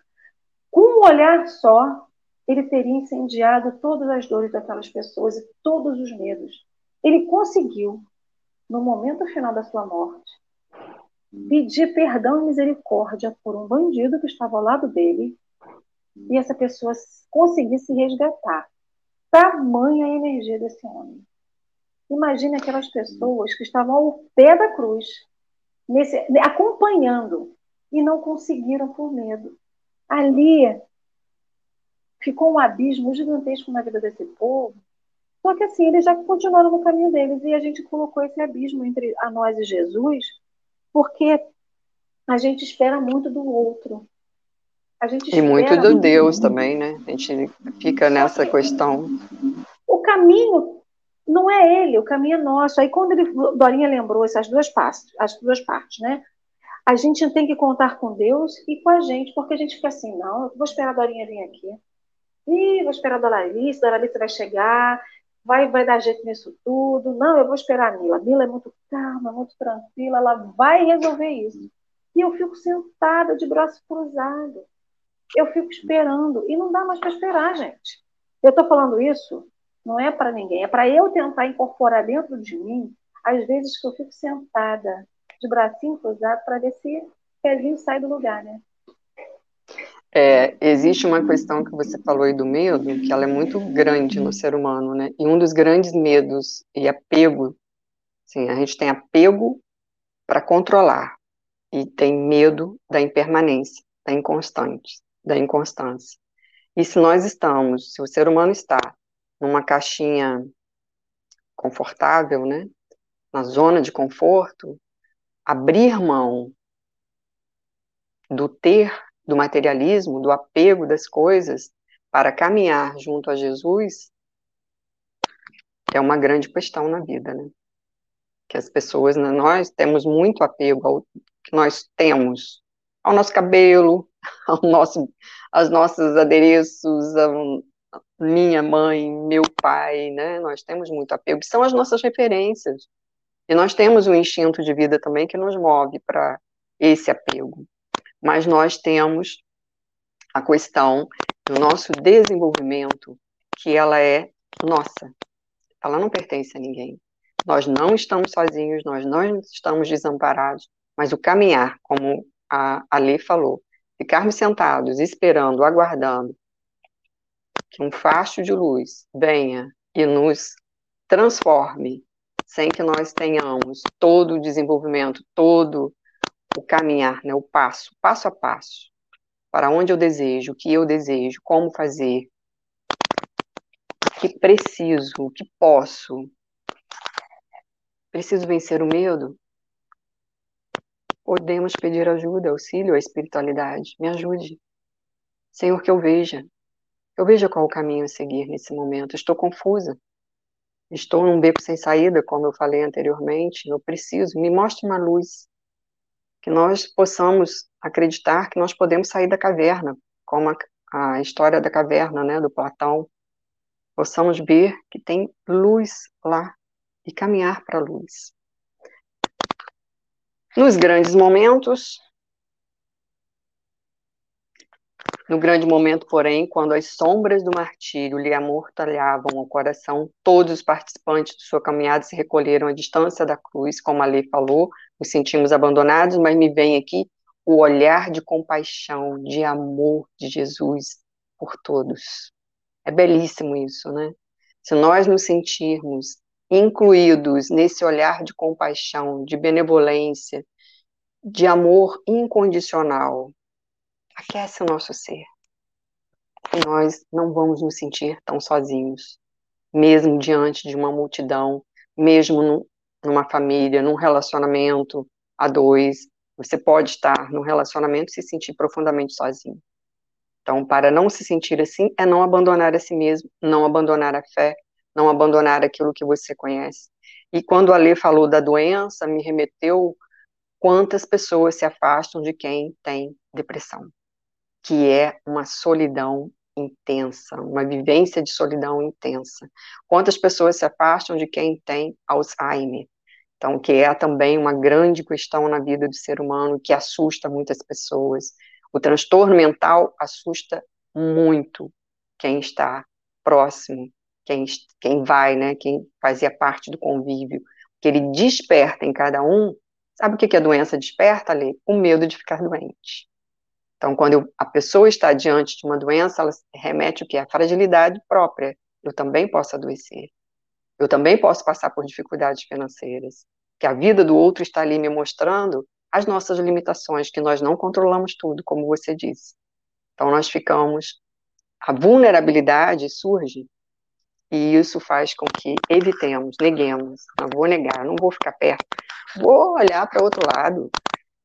com um olhar só, ele teria incendiado todas as dores daquelas pessoas e todos os medos. Ele conseguiu, no momento final da sua morte, pedir perdão e misericórdia por um bandido que estava ao lado dele e essa pessoa conseguisse resgatar. Tamanha a energia desse homem. Imagine aquelas pessoas que estavam ao pé da cruz, nesse, acompanhando e não conseguiram por medo. Ali ficou um abismo gigantesco na vida desse povo. Só que assim, eles já continuaram no caminho deles e a gente colocou esse abismo entre a nós e Jesus, porque a gente espera muito do outro. e muito do muito Deus também, né? A gente fica nessa questão. O caminho não é ele, o caminho é nosso. Aí quando ele, Dorinha lembrou essas duas partes, as duas partes, né? A gente tem que contar com Deus e com a gente, porque a gente fica assim, não, eu vou esperar a Dorinha vir aqui. Ih, vou esperar a Dona Alice, a Dona Alice vai chegar, vai, vai dar jeito nisso tudo. Não, eu vou esperar a Mila. Mila é muito calma, muito tranquila, ela vai resolver isso. E eu fico sentada de braço cruzado. Eu fico esperando. E não dá mais para esperar, gente. Eu estou falando isso não é para ninguém, é para eu tentar incorporar dentro de mim, às vezes que eu fico sentada de bracinho cruzado para ver se o pezinho sai do lugar, né? É, existe uma questão que você falou aí do medo, que ela é muito grande no ser humano, né? E um dos grandes medos e apego, sim, a gente tem apego para controlar e tem medo da impermanência, da inconstante, da inconstância. E se nós estamos, se o ser humano está numa caixinha confortável, né? Na zona de conforto, abrir mão do ter, do materialismo, do apego das coisas para caminhar junto a Jesus é uma grande questão na vida, né? Que as pessoas, né, nós temos muito apego ao que nós temos, ao nosso cabelo, ao nosso, aos nossos adereços, ao, minha mãe, meu pai, né? Nós temos muito apego, que são as nossas referências. E nós temos um instinto de vida também que nos move para esse apego. Mas nós temos a questão do nosso desenvolvimento, que ela é nossa. Ela não pertence a ninguém. Nós não estamos sozinhos, nós não estamos desamparados, mas o caminhar, como a Ale falou, ficarmos sentados, esperando, aguardando que um facho de luz venha e nos transforme, sem que nós tenhamos todo o desenvolvimento, todo o caminhar, né, o passo, passo a passo, para onde eu desejo, o que eu desejo, como fazer, o que preciso, o que posso. Preciso vencer o medo? Podemos pedir ajuda, auxílio à espiritualidade. Me ajude. Senhor, que eu veja. Eu veja qual o caminho a seguir nesse momento. Estou confusa. Estou num beco sem saída, como eu falei anteriormente. Eu preciso. Me mostre uma luz. Que nós possamos acreditar que nós podemos sair da caverna, como a, a história da caverna, né, do Platão. Possamos ver que tem luz lá e caminhar para a luz. Nos grandes momentos, no grande momento, porém, quando as sombras do martírio lhe amortalhavam o coração, todos os participantes de sua caminhada se recolheram à distância da cruz, como a lei falou, nos sentimos abandonados, mas me vem aqui o olhar de compaixão, de amor de Jesus por todos. É belíssimo isso, né? Se nós nos sentirmos incluídos nesse olhar de compaixão, de benevolência, de amor incondicional, aquece o nosso ser. E nós não vamos nos sentir tão sozinhos, mesmo diante de uma multidão, mesmo num, numa família, num relacionamento a dois. Você pode estar num relacionamento e se sentir profundamente sozinho. Então, para não se sentir assim, é não abandonar a si mesmo, não abandonar a fé, não abandonar aquilo que você conhece. E quando a Lê falou da doença, me remeteu quantas pessoas se afastam de quem tem depressão, que é uma solidão intensa, uma vivência de solidão intensa. Quantas pessoas se afastam de quem tem Alzheimer? Então, que é também uma grande questão na vida do ser humano, que assusta muitas pessoas. O transtorno mental assusta muito quem está próximo quem, quem vai, né, quem fazia parte do convívio, que ele desperta em cada um, sabe o que, que a doença desperta ali? O medo de ficar doente. Então, quando eu, a pessoa está diante de uma doença, ela remete o que? A fragilidade própria. Eu também posso adoecer. Eu também posso passar por dificuldades financeiras. Que a vida do outro está ali me mostrando as nossas limitações, que nós não controlamos tudo, como você disse. Então, nós ficamos. A vulnerabilidade surge e isso faz com que evitemos, neguemos. Não vou negar, não vou ficar perto. Vou olhar para outro lado.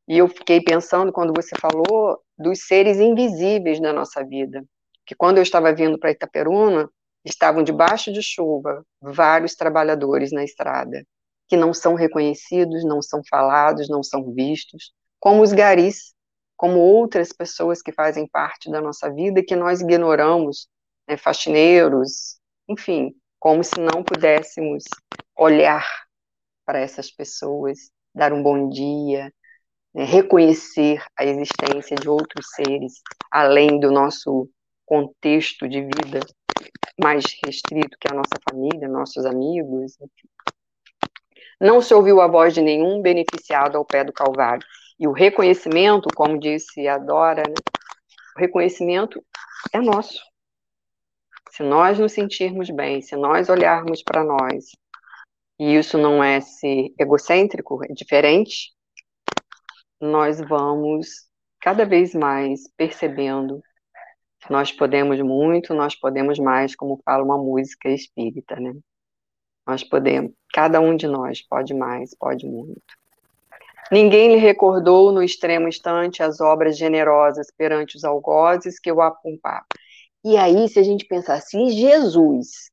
E eu fiquei pensando, quando você falou, dos seres invisíveis da nossa vida. Que quando eu estava vindo para Itaperuna, estavam debaixo de chuva vários trabalhadores na estrada, que não são reconhecidos, não são falados, não são vistos, como os garis, como outras pessoas que fazem parte da nossa vida e que nós ignoramos, né, faxineiros, enfim, como se não pudéssemos olhar para essas pessoas, dar um bom dia, né, reconhecer a existência de outros seres além do nosso contexto de vida mais restrito, que a nossa família, nossos amigos. Enfim. Não se ouviu a voz de nenhum beneficiado ao pé do Calvário. E o reconhecimento, como disse a Dora, né, o reconhecimento é nosso. Se nós nos sentirmos bem, se nós olharmos para nós, e isso não é ser egocêntrico, é diferente, nós vamos cada vez mais percebendo que nós podemos muito, nós podemos mais, como fala uma música espírita, né? Nós podemos, cada um de nós pode mais, pode muito. Ninguém lhe recordou no extremo instante as obras generosas perante os algozes que o apumpavam. E aí, se a gente pensar assim, Jesus,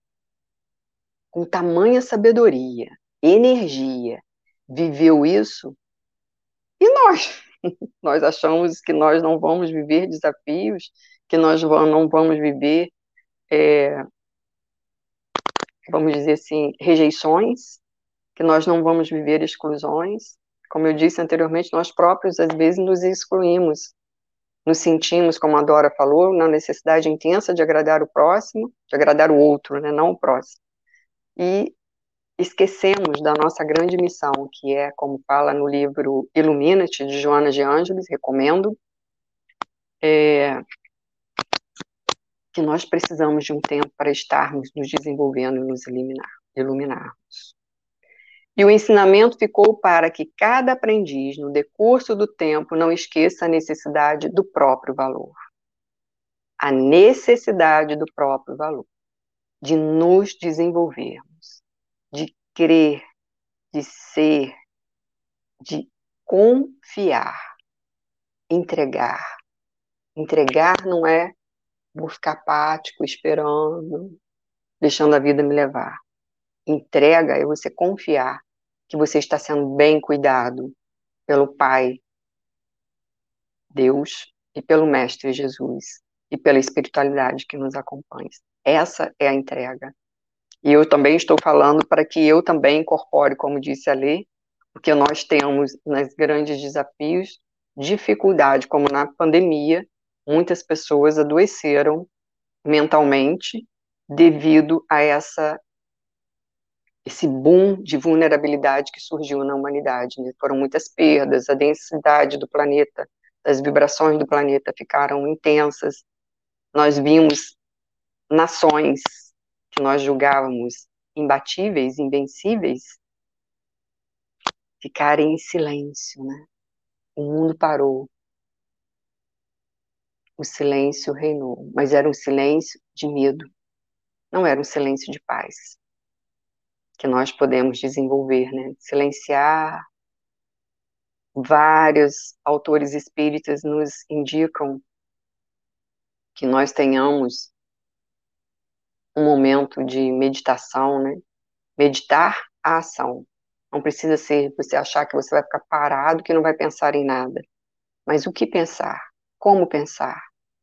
com tamanha sabedoria, energia, viveu isso, e nós? Nós achamos que nós não vamos viver desafios, que nós não vamos viver é, vamos dizer assim, rejeições, que nós não vamos viver exclusões. Como eu disse anteriormente, nós próprios às vezes nos excluímos, nos sentimos, como a Dora falou, na necessidade intensa de agradar o próximo, de agradar o outro, né, não o próximo. E esquecemos da nossa grande missão, que é, como fala no livro Illuminati, de Joana de Ângeles, recomendo, é, que nós precisamos de um tempo para estarmos nos desenvolvendo e nos eliminar, iluminarmos. E o ensinamento ficou para que cada aprendiz, no decurso do tempo, não esqueça a necessidade do próprio valor. A necessidade do próprio valor, de nos desenvolvermos, de crer, de ser, de confiar, entregar. Entregar não é vou ficar apático, esperando, deixando a vida me levar. Entrega é você confiar que você está sendo bem cuidado pelo Pai, Deus, e pelo Mestre Jesus, e pela espiritualidade que nos acompanha. Essa é a entrega. E eu também estou falando para que eu também incorpore, como disse a Lê, porque nós temos, nos grandes desafios, dificuldade, como na pandemia, muitas pessoas adoeceram mentalmente devido a essa esse boom de vulnerabilidade que surgiu na humanidade. Né? Foram muitas perdas, a densidade do planeta, as vibrações do planeta ficaram intensas. Nós vimos nações que nós julgávamos imbatíveis, invencíveis, ficarem em silêncio, né? O mundo parou o silêncio reinou, mas era um silêncio de medo, não era um silêncio de paz que nós podemos desenvolver, né? Silenciar. Vários autores espíritas nos indicam que nós tenhamos um momento de meditação, né? Meditar a ação. Não precisa ser você achar que você vai ficar parado, que não vai pensar em nada. Mas o que pensar? Como pensar?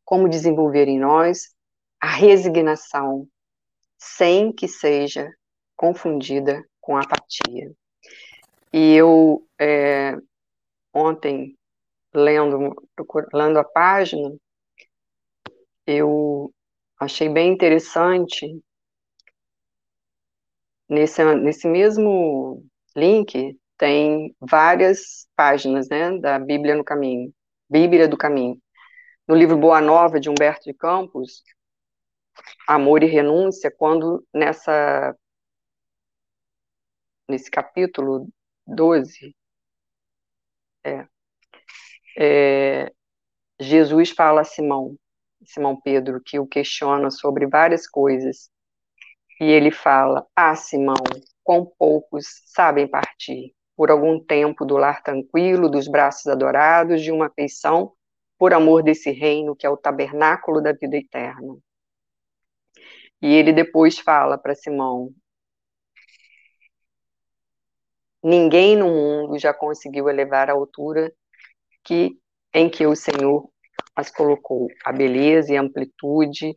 como desenvolver em nós a resignação, sem que seja confundida com apatia. E eu, é, ontem, lendo, lendo a página, eu achei bem interessante, nesse, nesse mesmo link, tem várias páginas né, da Bíblia no Caminho, Bíblia do Caminho. No livro Boa Nova, de Humberto de Campos, Amor e Renúncia, quando nessa nesse capítulo 12, é, é, Jesus fala a Simão, Simão Pedro, que o questiona sobre várias coisas, e ele fala, ah, Simão, quão poucos sabem partir, por algum tempo do lar tranquilo, dos braços adorados, de uma afeição por amor desse reino que é o tabernáculo da vida eterna. E ele depois fala para Simão: Ninguém no mundo já conseguiu elevar a altura que em que o Senhor as colocou, a beleza e amplitude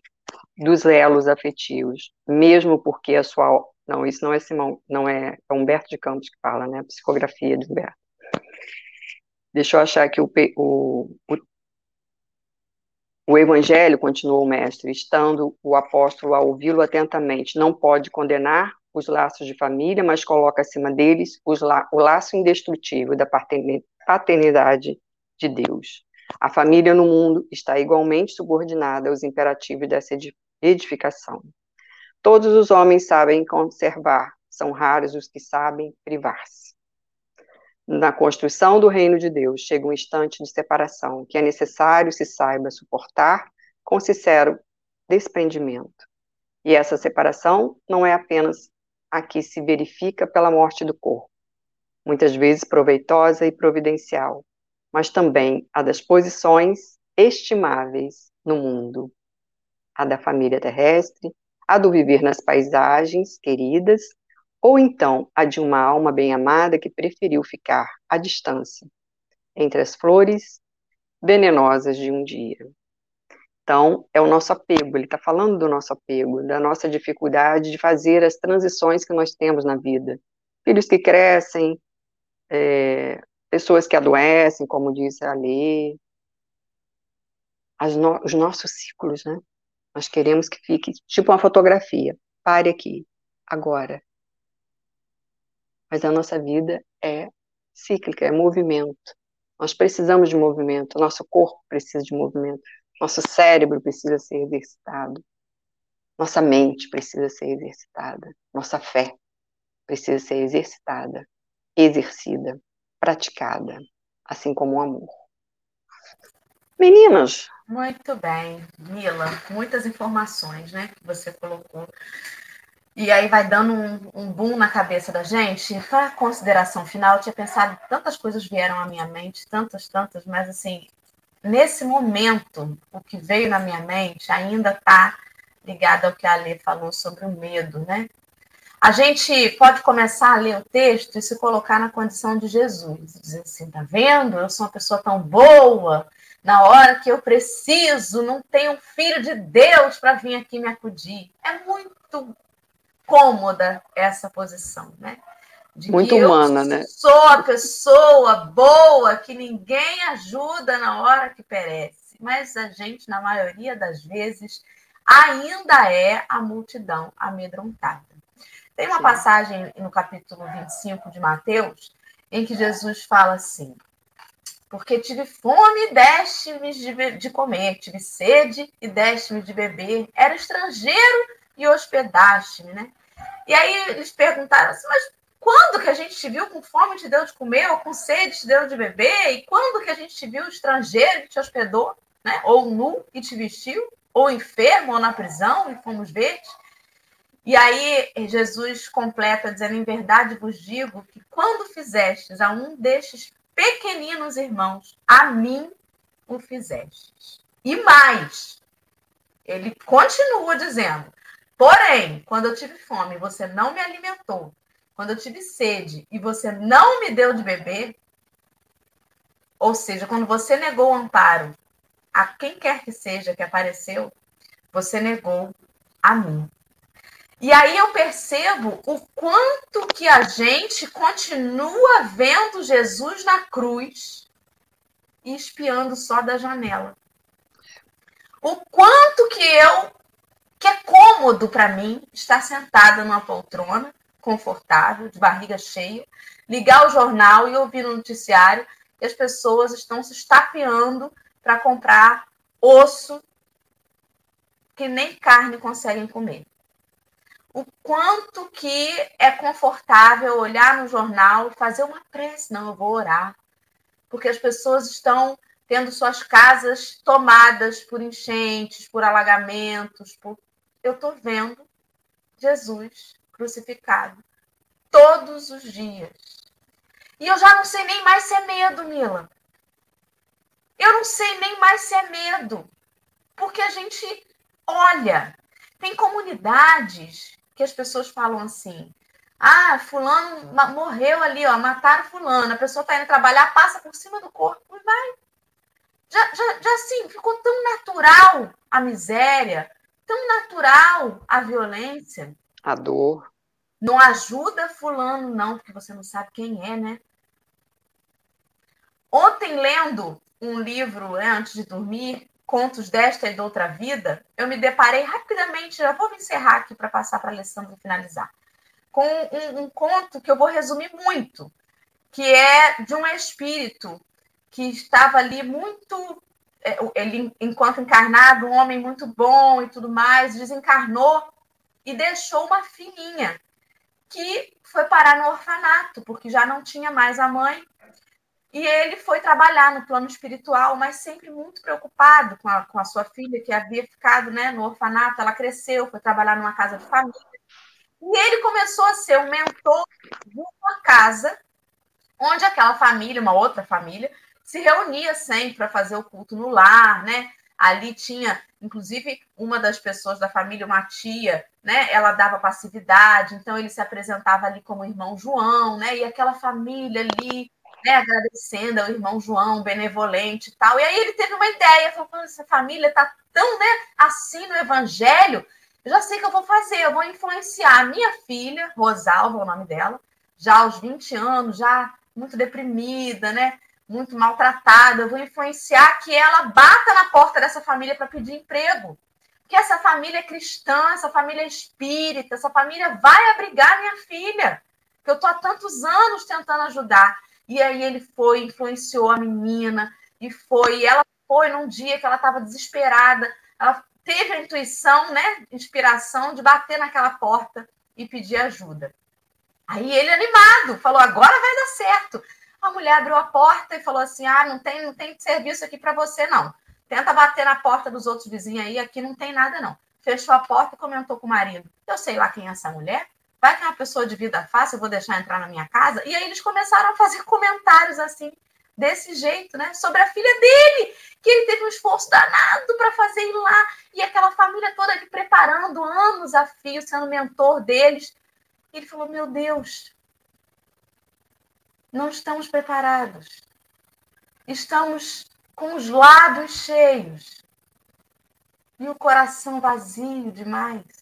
dos elos afetivos, mesmo porque a sua não, isso não é Simão, não é, é Humberto de Campos que fala, né? A psicografia de Humberto. Deixa eu achar aqui o, o, o o evangelho, continuou o mestre, estando o apóstolo a ouvi-lo atentamente, não pode condenar os laços de família, mas coloca acima deles la o laço indestrutível da paternidade de Deus. A família no mundo está igualmente subordinada aos imperativos dessa edificação. Todos os homens sabem conservar, são raros os que sabem privar-se na construção do reino de Deus chega um instante de separação que é necessário se saiba suportar com sincero desprendimento. E essa separação não é apenas a que se verifica pela morte do corpo, muitas vezes proveitosa e providencial, mas também a das posições estimáveis no mundo, a da família terrestre, a do viver nas paisagens queridas ou então a de uma alma bem-amada que preferiu ficar à distância, entre as flores venenosas de um dia. Então, é o nosso apego, ele está falando do nosso apego, da nossa dificuldade de fazer as transições que nós temos na vida. Filhos que crescem, é, pessoas que adoecem, como disse a Lê, no, os nossos ciclos, né? Nós queremos que fique tipo uma fotografia. Pare aqui, agora. Mas a nossa vida é cíclica, é movimento. Nós precisamos de movimento, nosso corpo precisa de movimento, nosso cérebro precisa ser exercitado, nossa mente precisa ser exercitada, nossa fé precisa ser exercitada, exercida, praticada, assim como o amor. Meninas, muito bem, Mila, muitas informações, né, que você colocou. E aí vai dando um, um boom na cabeça da gente. Para consideração final, eu tinha pensado, tantas coisas vieram à minha mente, tantas, tantas, mas assim, nesse momento, o que veio na minha mente ainda está ligado ao que a Alê falou sobre o medo, né? A gente pode começar a ler o texto e se colocar na condição de Jesus, dizer assim, tá vendo? Eu sou uma pessoa tão boa, na hora que eu preciso, não tem um filho de Deus para vir aqui me acudir. É muito cômoda essa posição, né? De muito humana, né? Sou a pessoa boa que ninguém ajuda na hora que perece. Mas a gente, na maioria das vezes, ainda é a multidão amedrontada. Tem uma passagem no capítulo 25 de Mateus em que Jesus fala assim: porque tive fome e deste-me de, de, comer, tive sede e deste-me de beber, era estrangeiro e hospedaste-me, né? E aí eles perguntaram assim, mas quando que a gente te viu com fome e te deu de comer, ou com sede e te deu de beber? E quando que a gente te viu estrangeiro e te hospedou, né? Ou nu e te vestiu? Ou enfermo, ou na prisão e fomos ver E aí Jesus completa dizendo, em verdade vos digo que quando fizestes a um destes pequeninos irmãos, a mim o fizestes. E mais, ele continua dizendo: porém, quando eu tive fome, você não me alimentou. Quando eu tive sede e você não me deu de beber, ou seja, quando você negou o amparo a quem quer que seja que apareceu, você negou a mim. E aí eu percebo o quanto que a gente continua vendo Jesus na cruz e espiando só da janela. O quanto que eu que é cômodo para mim estar sentada numa poltrona confortável, de barriga cheia, ligar o jornal e ouvir o noticiário e as pessoas estão se estapeando para comprar osso que nem carne conseguem comer o quanto que é confortável olhar no jornal e fazer uma prece. Não, eu vou orar. Porque as pessoas estão tendo suas casas tomadas por enchentes, por alagamentos. Por... Eu estou vendo Jesus crucificado todos os dias. E eu já não sei nem mais se é medo, Mila. Eu não sei nem mais se é medo. Porque a gente olha. Tem comunidades que as pessoas falam assim: ah, fulano morreu ali, ó, mataram fulano, a pessoa está indo trabalhar, passa por cima do corpo e vai. Já, já, já assim, ficou tão natural a miséria, tão natural a violência. A dor. Não ajuda fulano, não, porque você não sabe quem é, né? Ontem, lendo um livro né, antes de dormir, contos desta e de outra vida, eu me deparei rapidamente, já vou me encerrar aqui para passar para a Alessandra finalizar, com um, um, conto que eu vou resumir muito, que é de um espírito que estava ali muito. É, ele, enquanto encarnado, um homem muito bom e tudo mais, desencarnou e deixou uma filhinha que foi parar no orfanato, porque já não tinha mais a mãe e ele foi trabalhar no plano espiritual, mas sempre muito preocupado com a, com a sua filha, que havia ficado né, no orfanato. Ela cresceu, foi trabalhar numa casa de família. E ele começou a ser o mentor de uma casa onde aquela família, uma outra família, se reunia sempre para fazer o culto no lar, né? Ali tinha, inclusive, uma das pessoas da família, uma tia, né? Ela dava passividade, então ele se apresentava ali como irmão João, né? E aquela família ali né, agradecendo ao irmão João, benevolente e tal. E aí ele teve uma ideia, falou: essa família está tão né, assim no evangelho, eu já sei que eu vou fazer, eu vou influenciar a minha filha, Rosalva é o nome dela, já aos 20 anos, já muito deprimida, né? Muito maltratada, eu vou influenciar que ela bata na porta dessa família para pedir emprego. Que essa família é cristã, essa família é espírita, essa família vai abrigar minha filha, que eu estou há tantos anos tentando ajudar. E aí ele foi, influenciou a menina, e foi, ela foi num dia que ela estava desesperada, ela teve a intuição, né, inspiração de bater naquela porta e pedir ajuda. Aí ele animado, falou: "Agora vai dar certo". A mulher abriu a porta e falou assim: "Ah, não tem, não tem serviço aqui para você não. Tenta bater na porta dos outros vizinhos aí, aqui não tem nada não". Fechou a porta e comentou com o marido: "Eu sei lá quem é essa mulher. Vai que é uma pessoa de vida fácil, eu vou deixar entrar na minha casa". E aí eles começaram a fazer comentários assim desse jeito, né? Sobre a filha dele, que ele teve um esforço danado para fazer ir lá, e aquela família toda ali preparando anos a fio, sendo mentor deles. E ele falou: Meu Deus, não estamos preparados. Estamos com os lábios cheios e o coração vazio demais.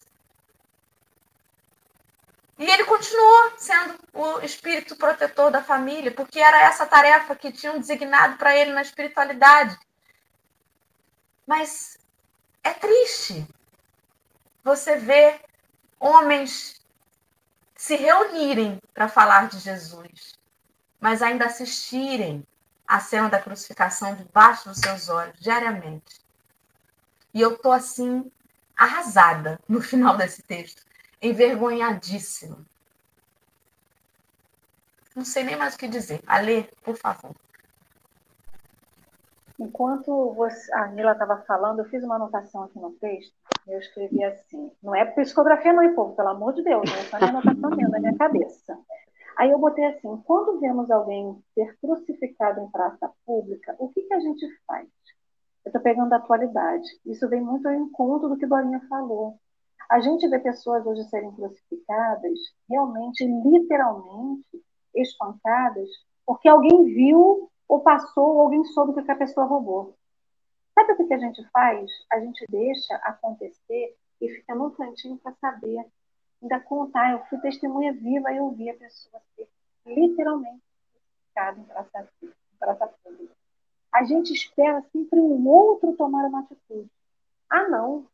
E ele continuou sendo o espírito protetor da família, porque era essa tarefa que tinham designado para ele na espiritualidade. Mas é triste você ver homens se reunirem para falar de Jesus, mas ainda assistirem à cena da crucificação debaixo dos seus olhos diariamente. E eu tô assim arrasada no final desse texto, envergonhadíssima. Não sei nem mais o que dizer. Alê, por favor. Enquanto você, a Nila estava falando, eu fiz uma anotação aqui no texto. Eu escrevi assim: não é psicografia, não, povo, pelo amor de Deus, é só minha anotação mesmo, na minha cabeça. Aí eu botei assim: quando vemos alguém ser crucificado em praça pública, o que, que a gente faz? Eu estou pegando a atualidade. Isso vem muito ao encontro do que Dorinha falou. A gente vê pessoas hoje serem crucificadas, realmente, literalmente, espancadas, porque alguém viu ou passou, ou alguém soube que a pessoa roubou. Sabe o que a gente faz? A gente deixa acontecer e fica no cantinho para saber. Ainda contar, eu fui testemunha viva e eu vi a pessoa ser literalmente crucificada em praça, em praça pública. A gente espera sempre um outro tomar uma atitude. Ah, não,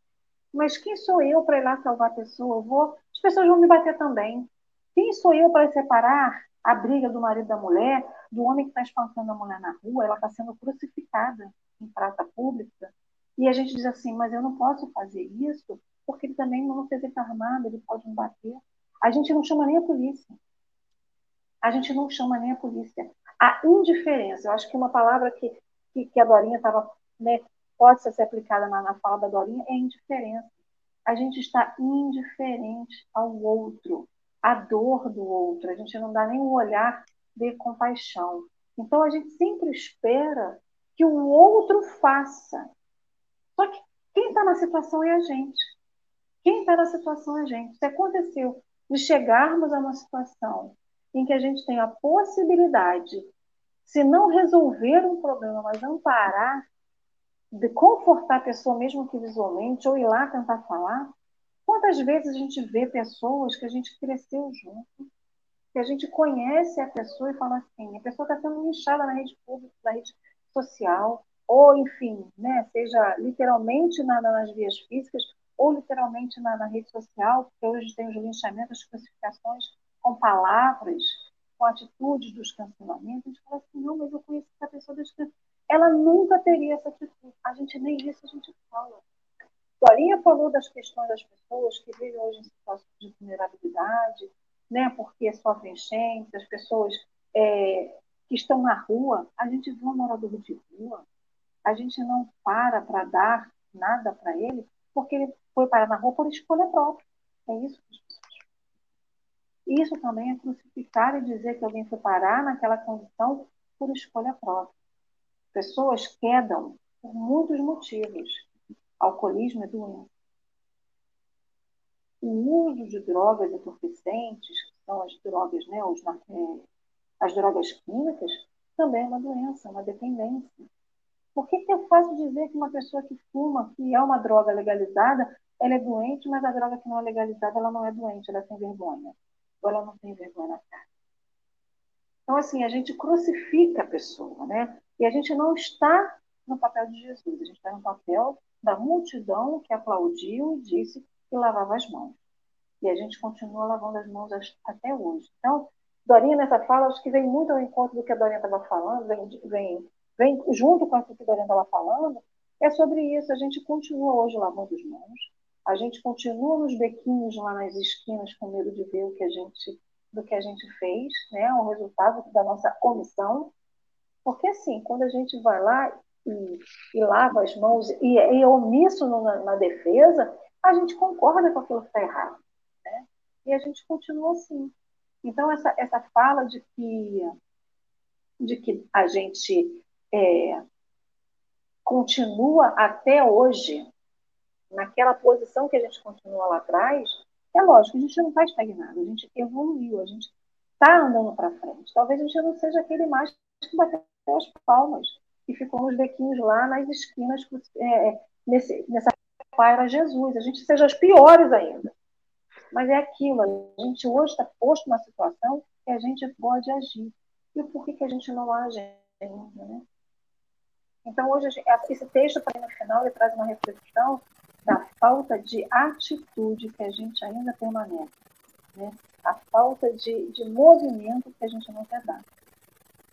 mas quem sou eu para ir lá salvar a pessoa? Eu vou, as pessoas vão me bater também. Quem sou eu para separar a briga do marido da mulher, do homem que está espancando a mulher na rua? Ela está sendo crucificada em praça pública. E a gente diz assim, mas eu não posso fazer isso porque ele também não se ele armado, ele pode me bater. A gente não chama nem a polícia. A gente não chama nem a polícia. A indiferença, eu acho que uma palavra que, que, que a Dorinha estava né, pode ser aplicada na, na fala da Dorinha, é indiferença. A gente está indiferente ao outro, à dor do outro. A gente não dá nem um olhar de compaixão. Então a gente sempre espera que o outro faça. Só que quem está na situação é a gente. Quem está na situação é a gente. Se aconteceu de chegarmos a uma situação em que a gente tem a possibilidade, se não resolver um problema, mas amparar de confortar a pessoa, mesmo que visualmente, ou ir lá tentar falar. Quantas vezes a gente vê pessoas que a gente cresceu junto, que a gente conhece a pessoa e fala assim, a pessoa está sendo inchada na rede pública, na rede social, ou enfim, né, seja literalmente na, nas vias físicas, ou literalmente na, na, rede social, porque hoje tem os linchamentos, as classificações com palavras, com atitudes dos cancelamentos, a gente fala assim, não, mas eu conheço essa pessoa desde ela nunca teria essa atitude. A gente nem isso a gente fala. Dorinha falou das questões das pessoas que vivem hoje em situações de vulnerabilidade, né, porque sofrem enchentes, as pessoas é, que estão na rua, a gente vê um morador de rua, a gente não para para dar nada para ele, porque ele foi parar na rua por escolha própria. É isso que as pessoas Isso também é crucificar e dizer que alguém foi parar naquela condição por escolha própria. Pessoas quedam por muitos motivos. Alcoolismo é doença. O uso de drogas entorpecentes, que são as drogas, né, os, é, as drogas químicas, também é uma doença, uma dependência. Por que, que é fácil dizer que uma pessoa que fuma, que é uma droga legalizada, ela é doente, mas a droga que não é legalizada, ela não é doente, ela é sem vergonha. Ou ela não tem vergonha na cara. Então, assim, a gente crucifica a pessoa, né? E a gente não está no papel de Jesus, a gente está no papel da multidão que aplaudiu e disse que lavava as mãos. E a gente continua lavando as mãos até hoje. Então, Dorinha, nessa fala, acho que vem muito ao encontro do que a Dorinha estava falando, vem, vem, vem junto com aquilo que a Dorinha estava falando, é sobre isso. A gente continua hoje lavando as mãos, a gente continua nos bequinhos lá nas esquinas com medo de ver o que a gente, do que a gente fez, né? o resultado da nossa omissão. Porque, assim, quando a gente vai lá e, e lava as mãos e é omisso na, na defesa, a gente concorda com aquilo que está errado. Né? E a gente continua assim. Então, essa, essa fala de que, de que a gente é, continua até hoje naquela posição que a gente continua lá atrás, é lógico, a gente não está estagnado, a gente evoluiu, a gente está andando para frente. Talvez a gente não seja aquele mais que bateu as palmas e ficou nos bequinhos lá nas esquinas é, é nesse, nessa para Jesus. A gente seja os piores ainda. Mas é aquilo, a gente hoje está posto numa situação que a gente pode agir. E por que, que a gente não age ainda, né? Então, hoje, esse texto, para no final, ele traz uma reflexão da falta de atitude que a gente ainda permanece. Né? A falta de, de movimento que a gente não quer dar.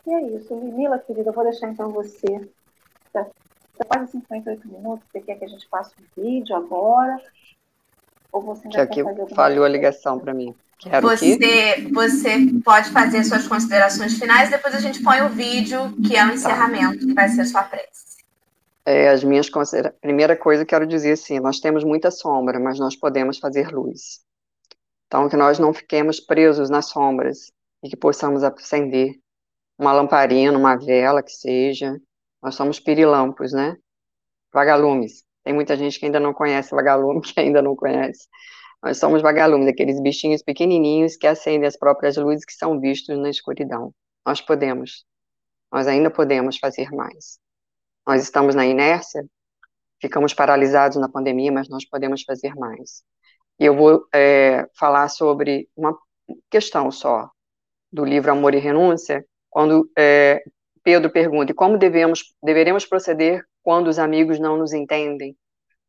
E é isso. Lila, querida, eu vou deixar então você. Está tá quase 58 minutos. Você quer que a gente faça um vídeo agora? Ou você ainda que aqui falhou a ligação para mim. Quero você, que... você pode fazer suas considerações finais, depois a gente põe o vídeo, que é o tá. encerramento, tá. que vai ser sua prece. É, as minhas considerações. Primeira coisa, quero dizer assim: nós temos muita sombra, mas nós podemos fazer luz. Então, que nós não fiquemos presos nas sombras e que possamos acender uma lamparina, uma vela, que seja. Nós somos pirilampos, né? Vagalumes. Tem muita gente que ainda não conhece vagalume, que ainda não conhece. Nós somos vagalumes, aqueles bichinhos pequenininhos que acendem as próprias luzes que são vistos na escuridão. Nós podemos. Nós ainda podemos fazer mais. Nós estamos na inércia, ficamos paralisados na pandemia, mas nós podemos fazer mais. E eu vou é, falar sobre uma questão só do livro Amor e Renúncia, quando é, Pedro pergunta: como devemos, deveremos proceder quando os amigos não nos entendem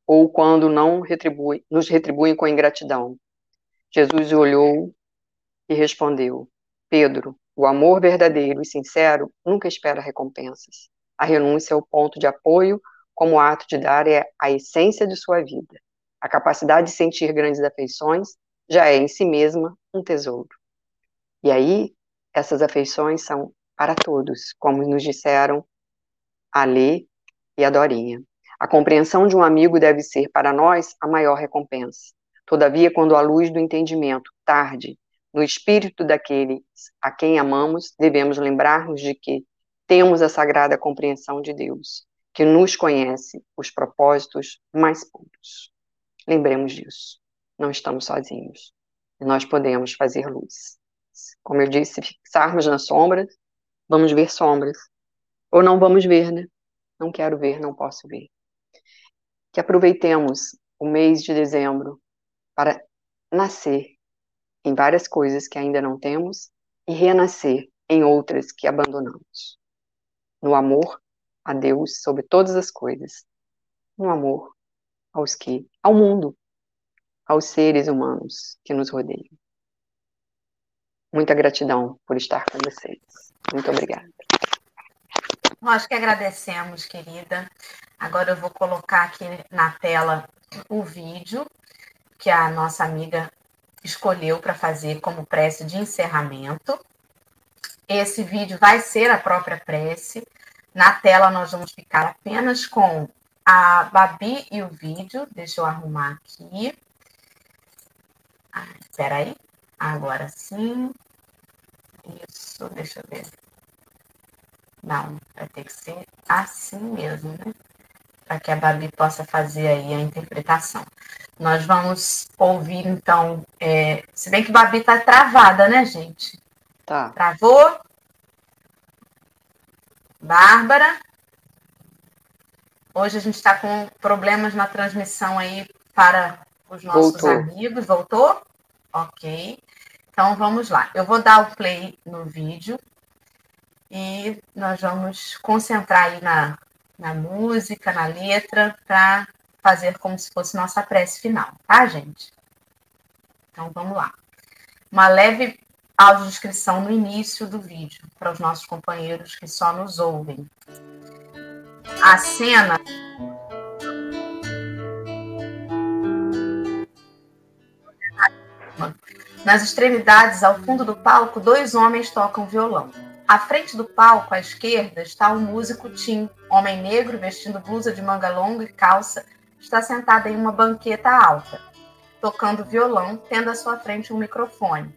ou quando não retribuem, nos retribuem com ingratidão? Jesus olhou e respondeu: Pedro, o amor verdadeiro e sincero nunca espera recompensas. A renúncia é o ponto de apoio, como o ato de dar é a essência de sua vida. A capacidade de sentir grandes afeições já é em si mesma um tesouro. E aí, essas afeições são para todos, como nos disseram a Lê e a Dorinha. A compreensão de um amigo deve ser para nós a maior recompensa. Todavia, quando a luz do entendimento tarde no espírito daqueles a quem amamos, devemos lembrar-nos de que temos a sagrada compreensão de Deus, que nos conhece os propósitos mais puros. Lembremos disso. Não estamos sozinhos. Nós podemos fazer luz. Como eu disse, fixarmos nas sombras, vamos ver sombras. Ou não vamos ver, né? Não quero ver, não posso ver. Que aproveitemos o mês de dezembro para nascer em várias coisas que ainda não temos e renascer em outras que abandonamos. No amor a Deus sobre todas as coisas. No amor aos que, ao mundo, aos seres humanos que nos rodeiam. Muita gratidão por estar com vocês. Muito obrigada. Nós que agradecemos, querida. Agora eu vou colocar aqui na tela o vídeo que a nossa amiga escolheu para fazer como prece de encerramento. Esse vídeo vai ser a própria prece. Na tela nós vamos ficar apenas com a Babi e o vídeo. Deixa eu arrumar aqui. Ah, espera aí. Agora sim. Isso, deixa eu ver. Não, vai ter que ser assim mesmo, né? Para que a Babi possa fazer aí a interpretação. Nós vamos ouvir, então, é... se bem que a Babi tá travada, né, gente? Tá. Travou? Bárbara? Hoje a gente está com problemas na transmissão aí para os nossos Voltou. amigos. Voltou? Ok. Então vamos lá. Eu vou dar o play no vídeo e nós vamos concentrar aí na, na música, na letra, para fazer como se fosse nossa prece final, tá, gente? Então vamos lá. Uma leve audiodescrição no início do vídeo, para os nossos companheiros que só nos ouvem. A cena Nas extremidades, ao fundo do palco, dois homens tocam violão. À frente do palco, à esquerda, está um músico Tim, homem negro vestindo blusa de manga longa e calça, está sentado em uma banqueta alta, tocando violão, tendo à sua frente um microfone.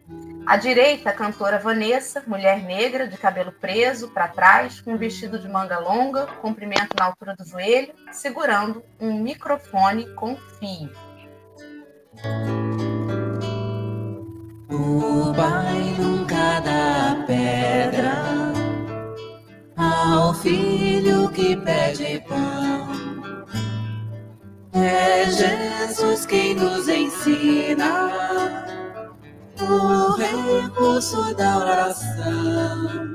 À direita, a cantora Vanessa, mulher negra, de cabelo preso para trás, com um vestido de manga longa, comprimento na altura do joelho, segurando um microfone com fio. O pai nunca dá pedra ao filho que pede pão. É Jesus quem nos ensina o recurso da oração.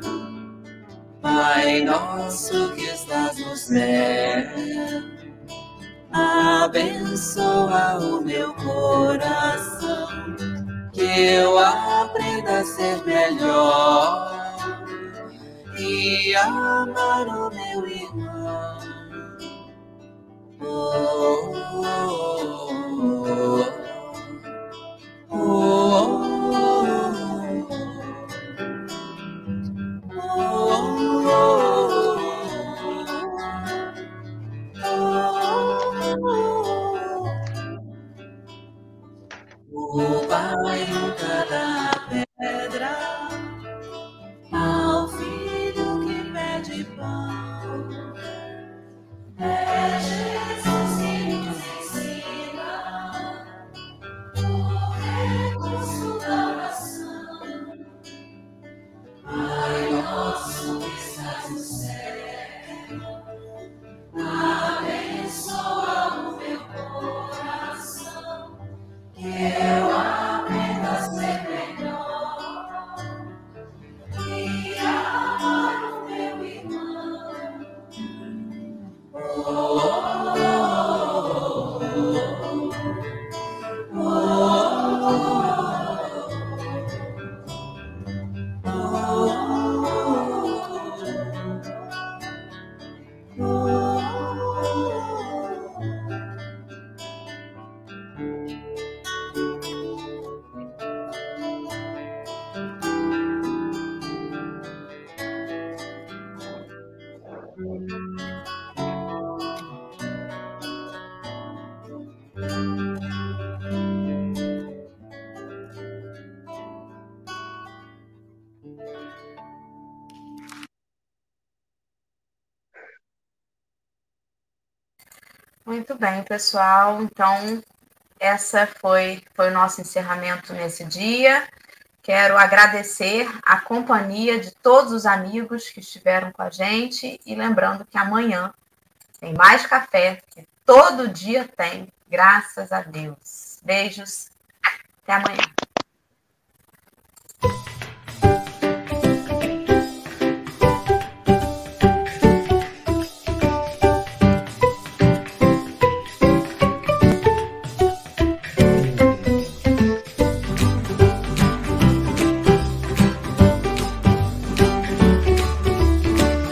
Pai nosso que estás no céu, abençoa o meu coração que eu aprenda a ser melhor e amar o meu irmão. Oh, oh, oh, oh, O pai nunca dá pedra Muito bem, pessoal. Então, essa foi, foi o nosso encerramento nesse dia. Quero agradecer a companhia de todos os amigos que estiveram com a gente e lembrando que amanhã tem mais café, que todo dia tem, graças a Deus. Beijos, até amanhã.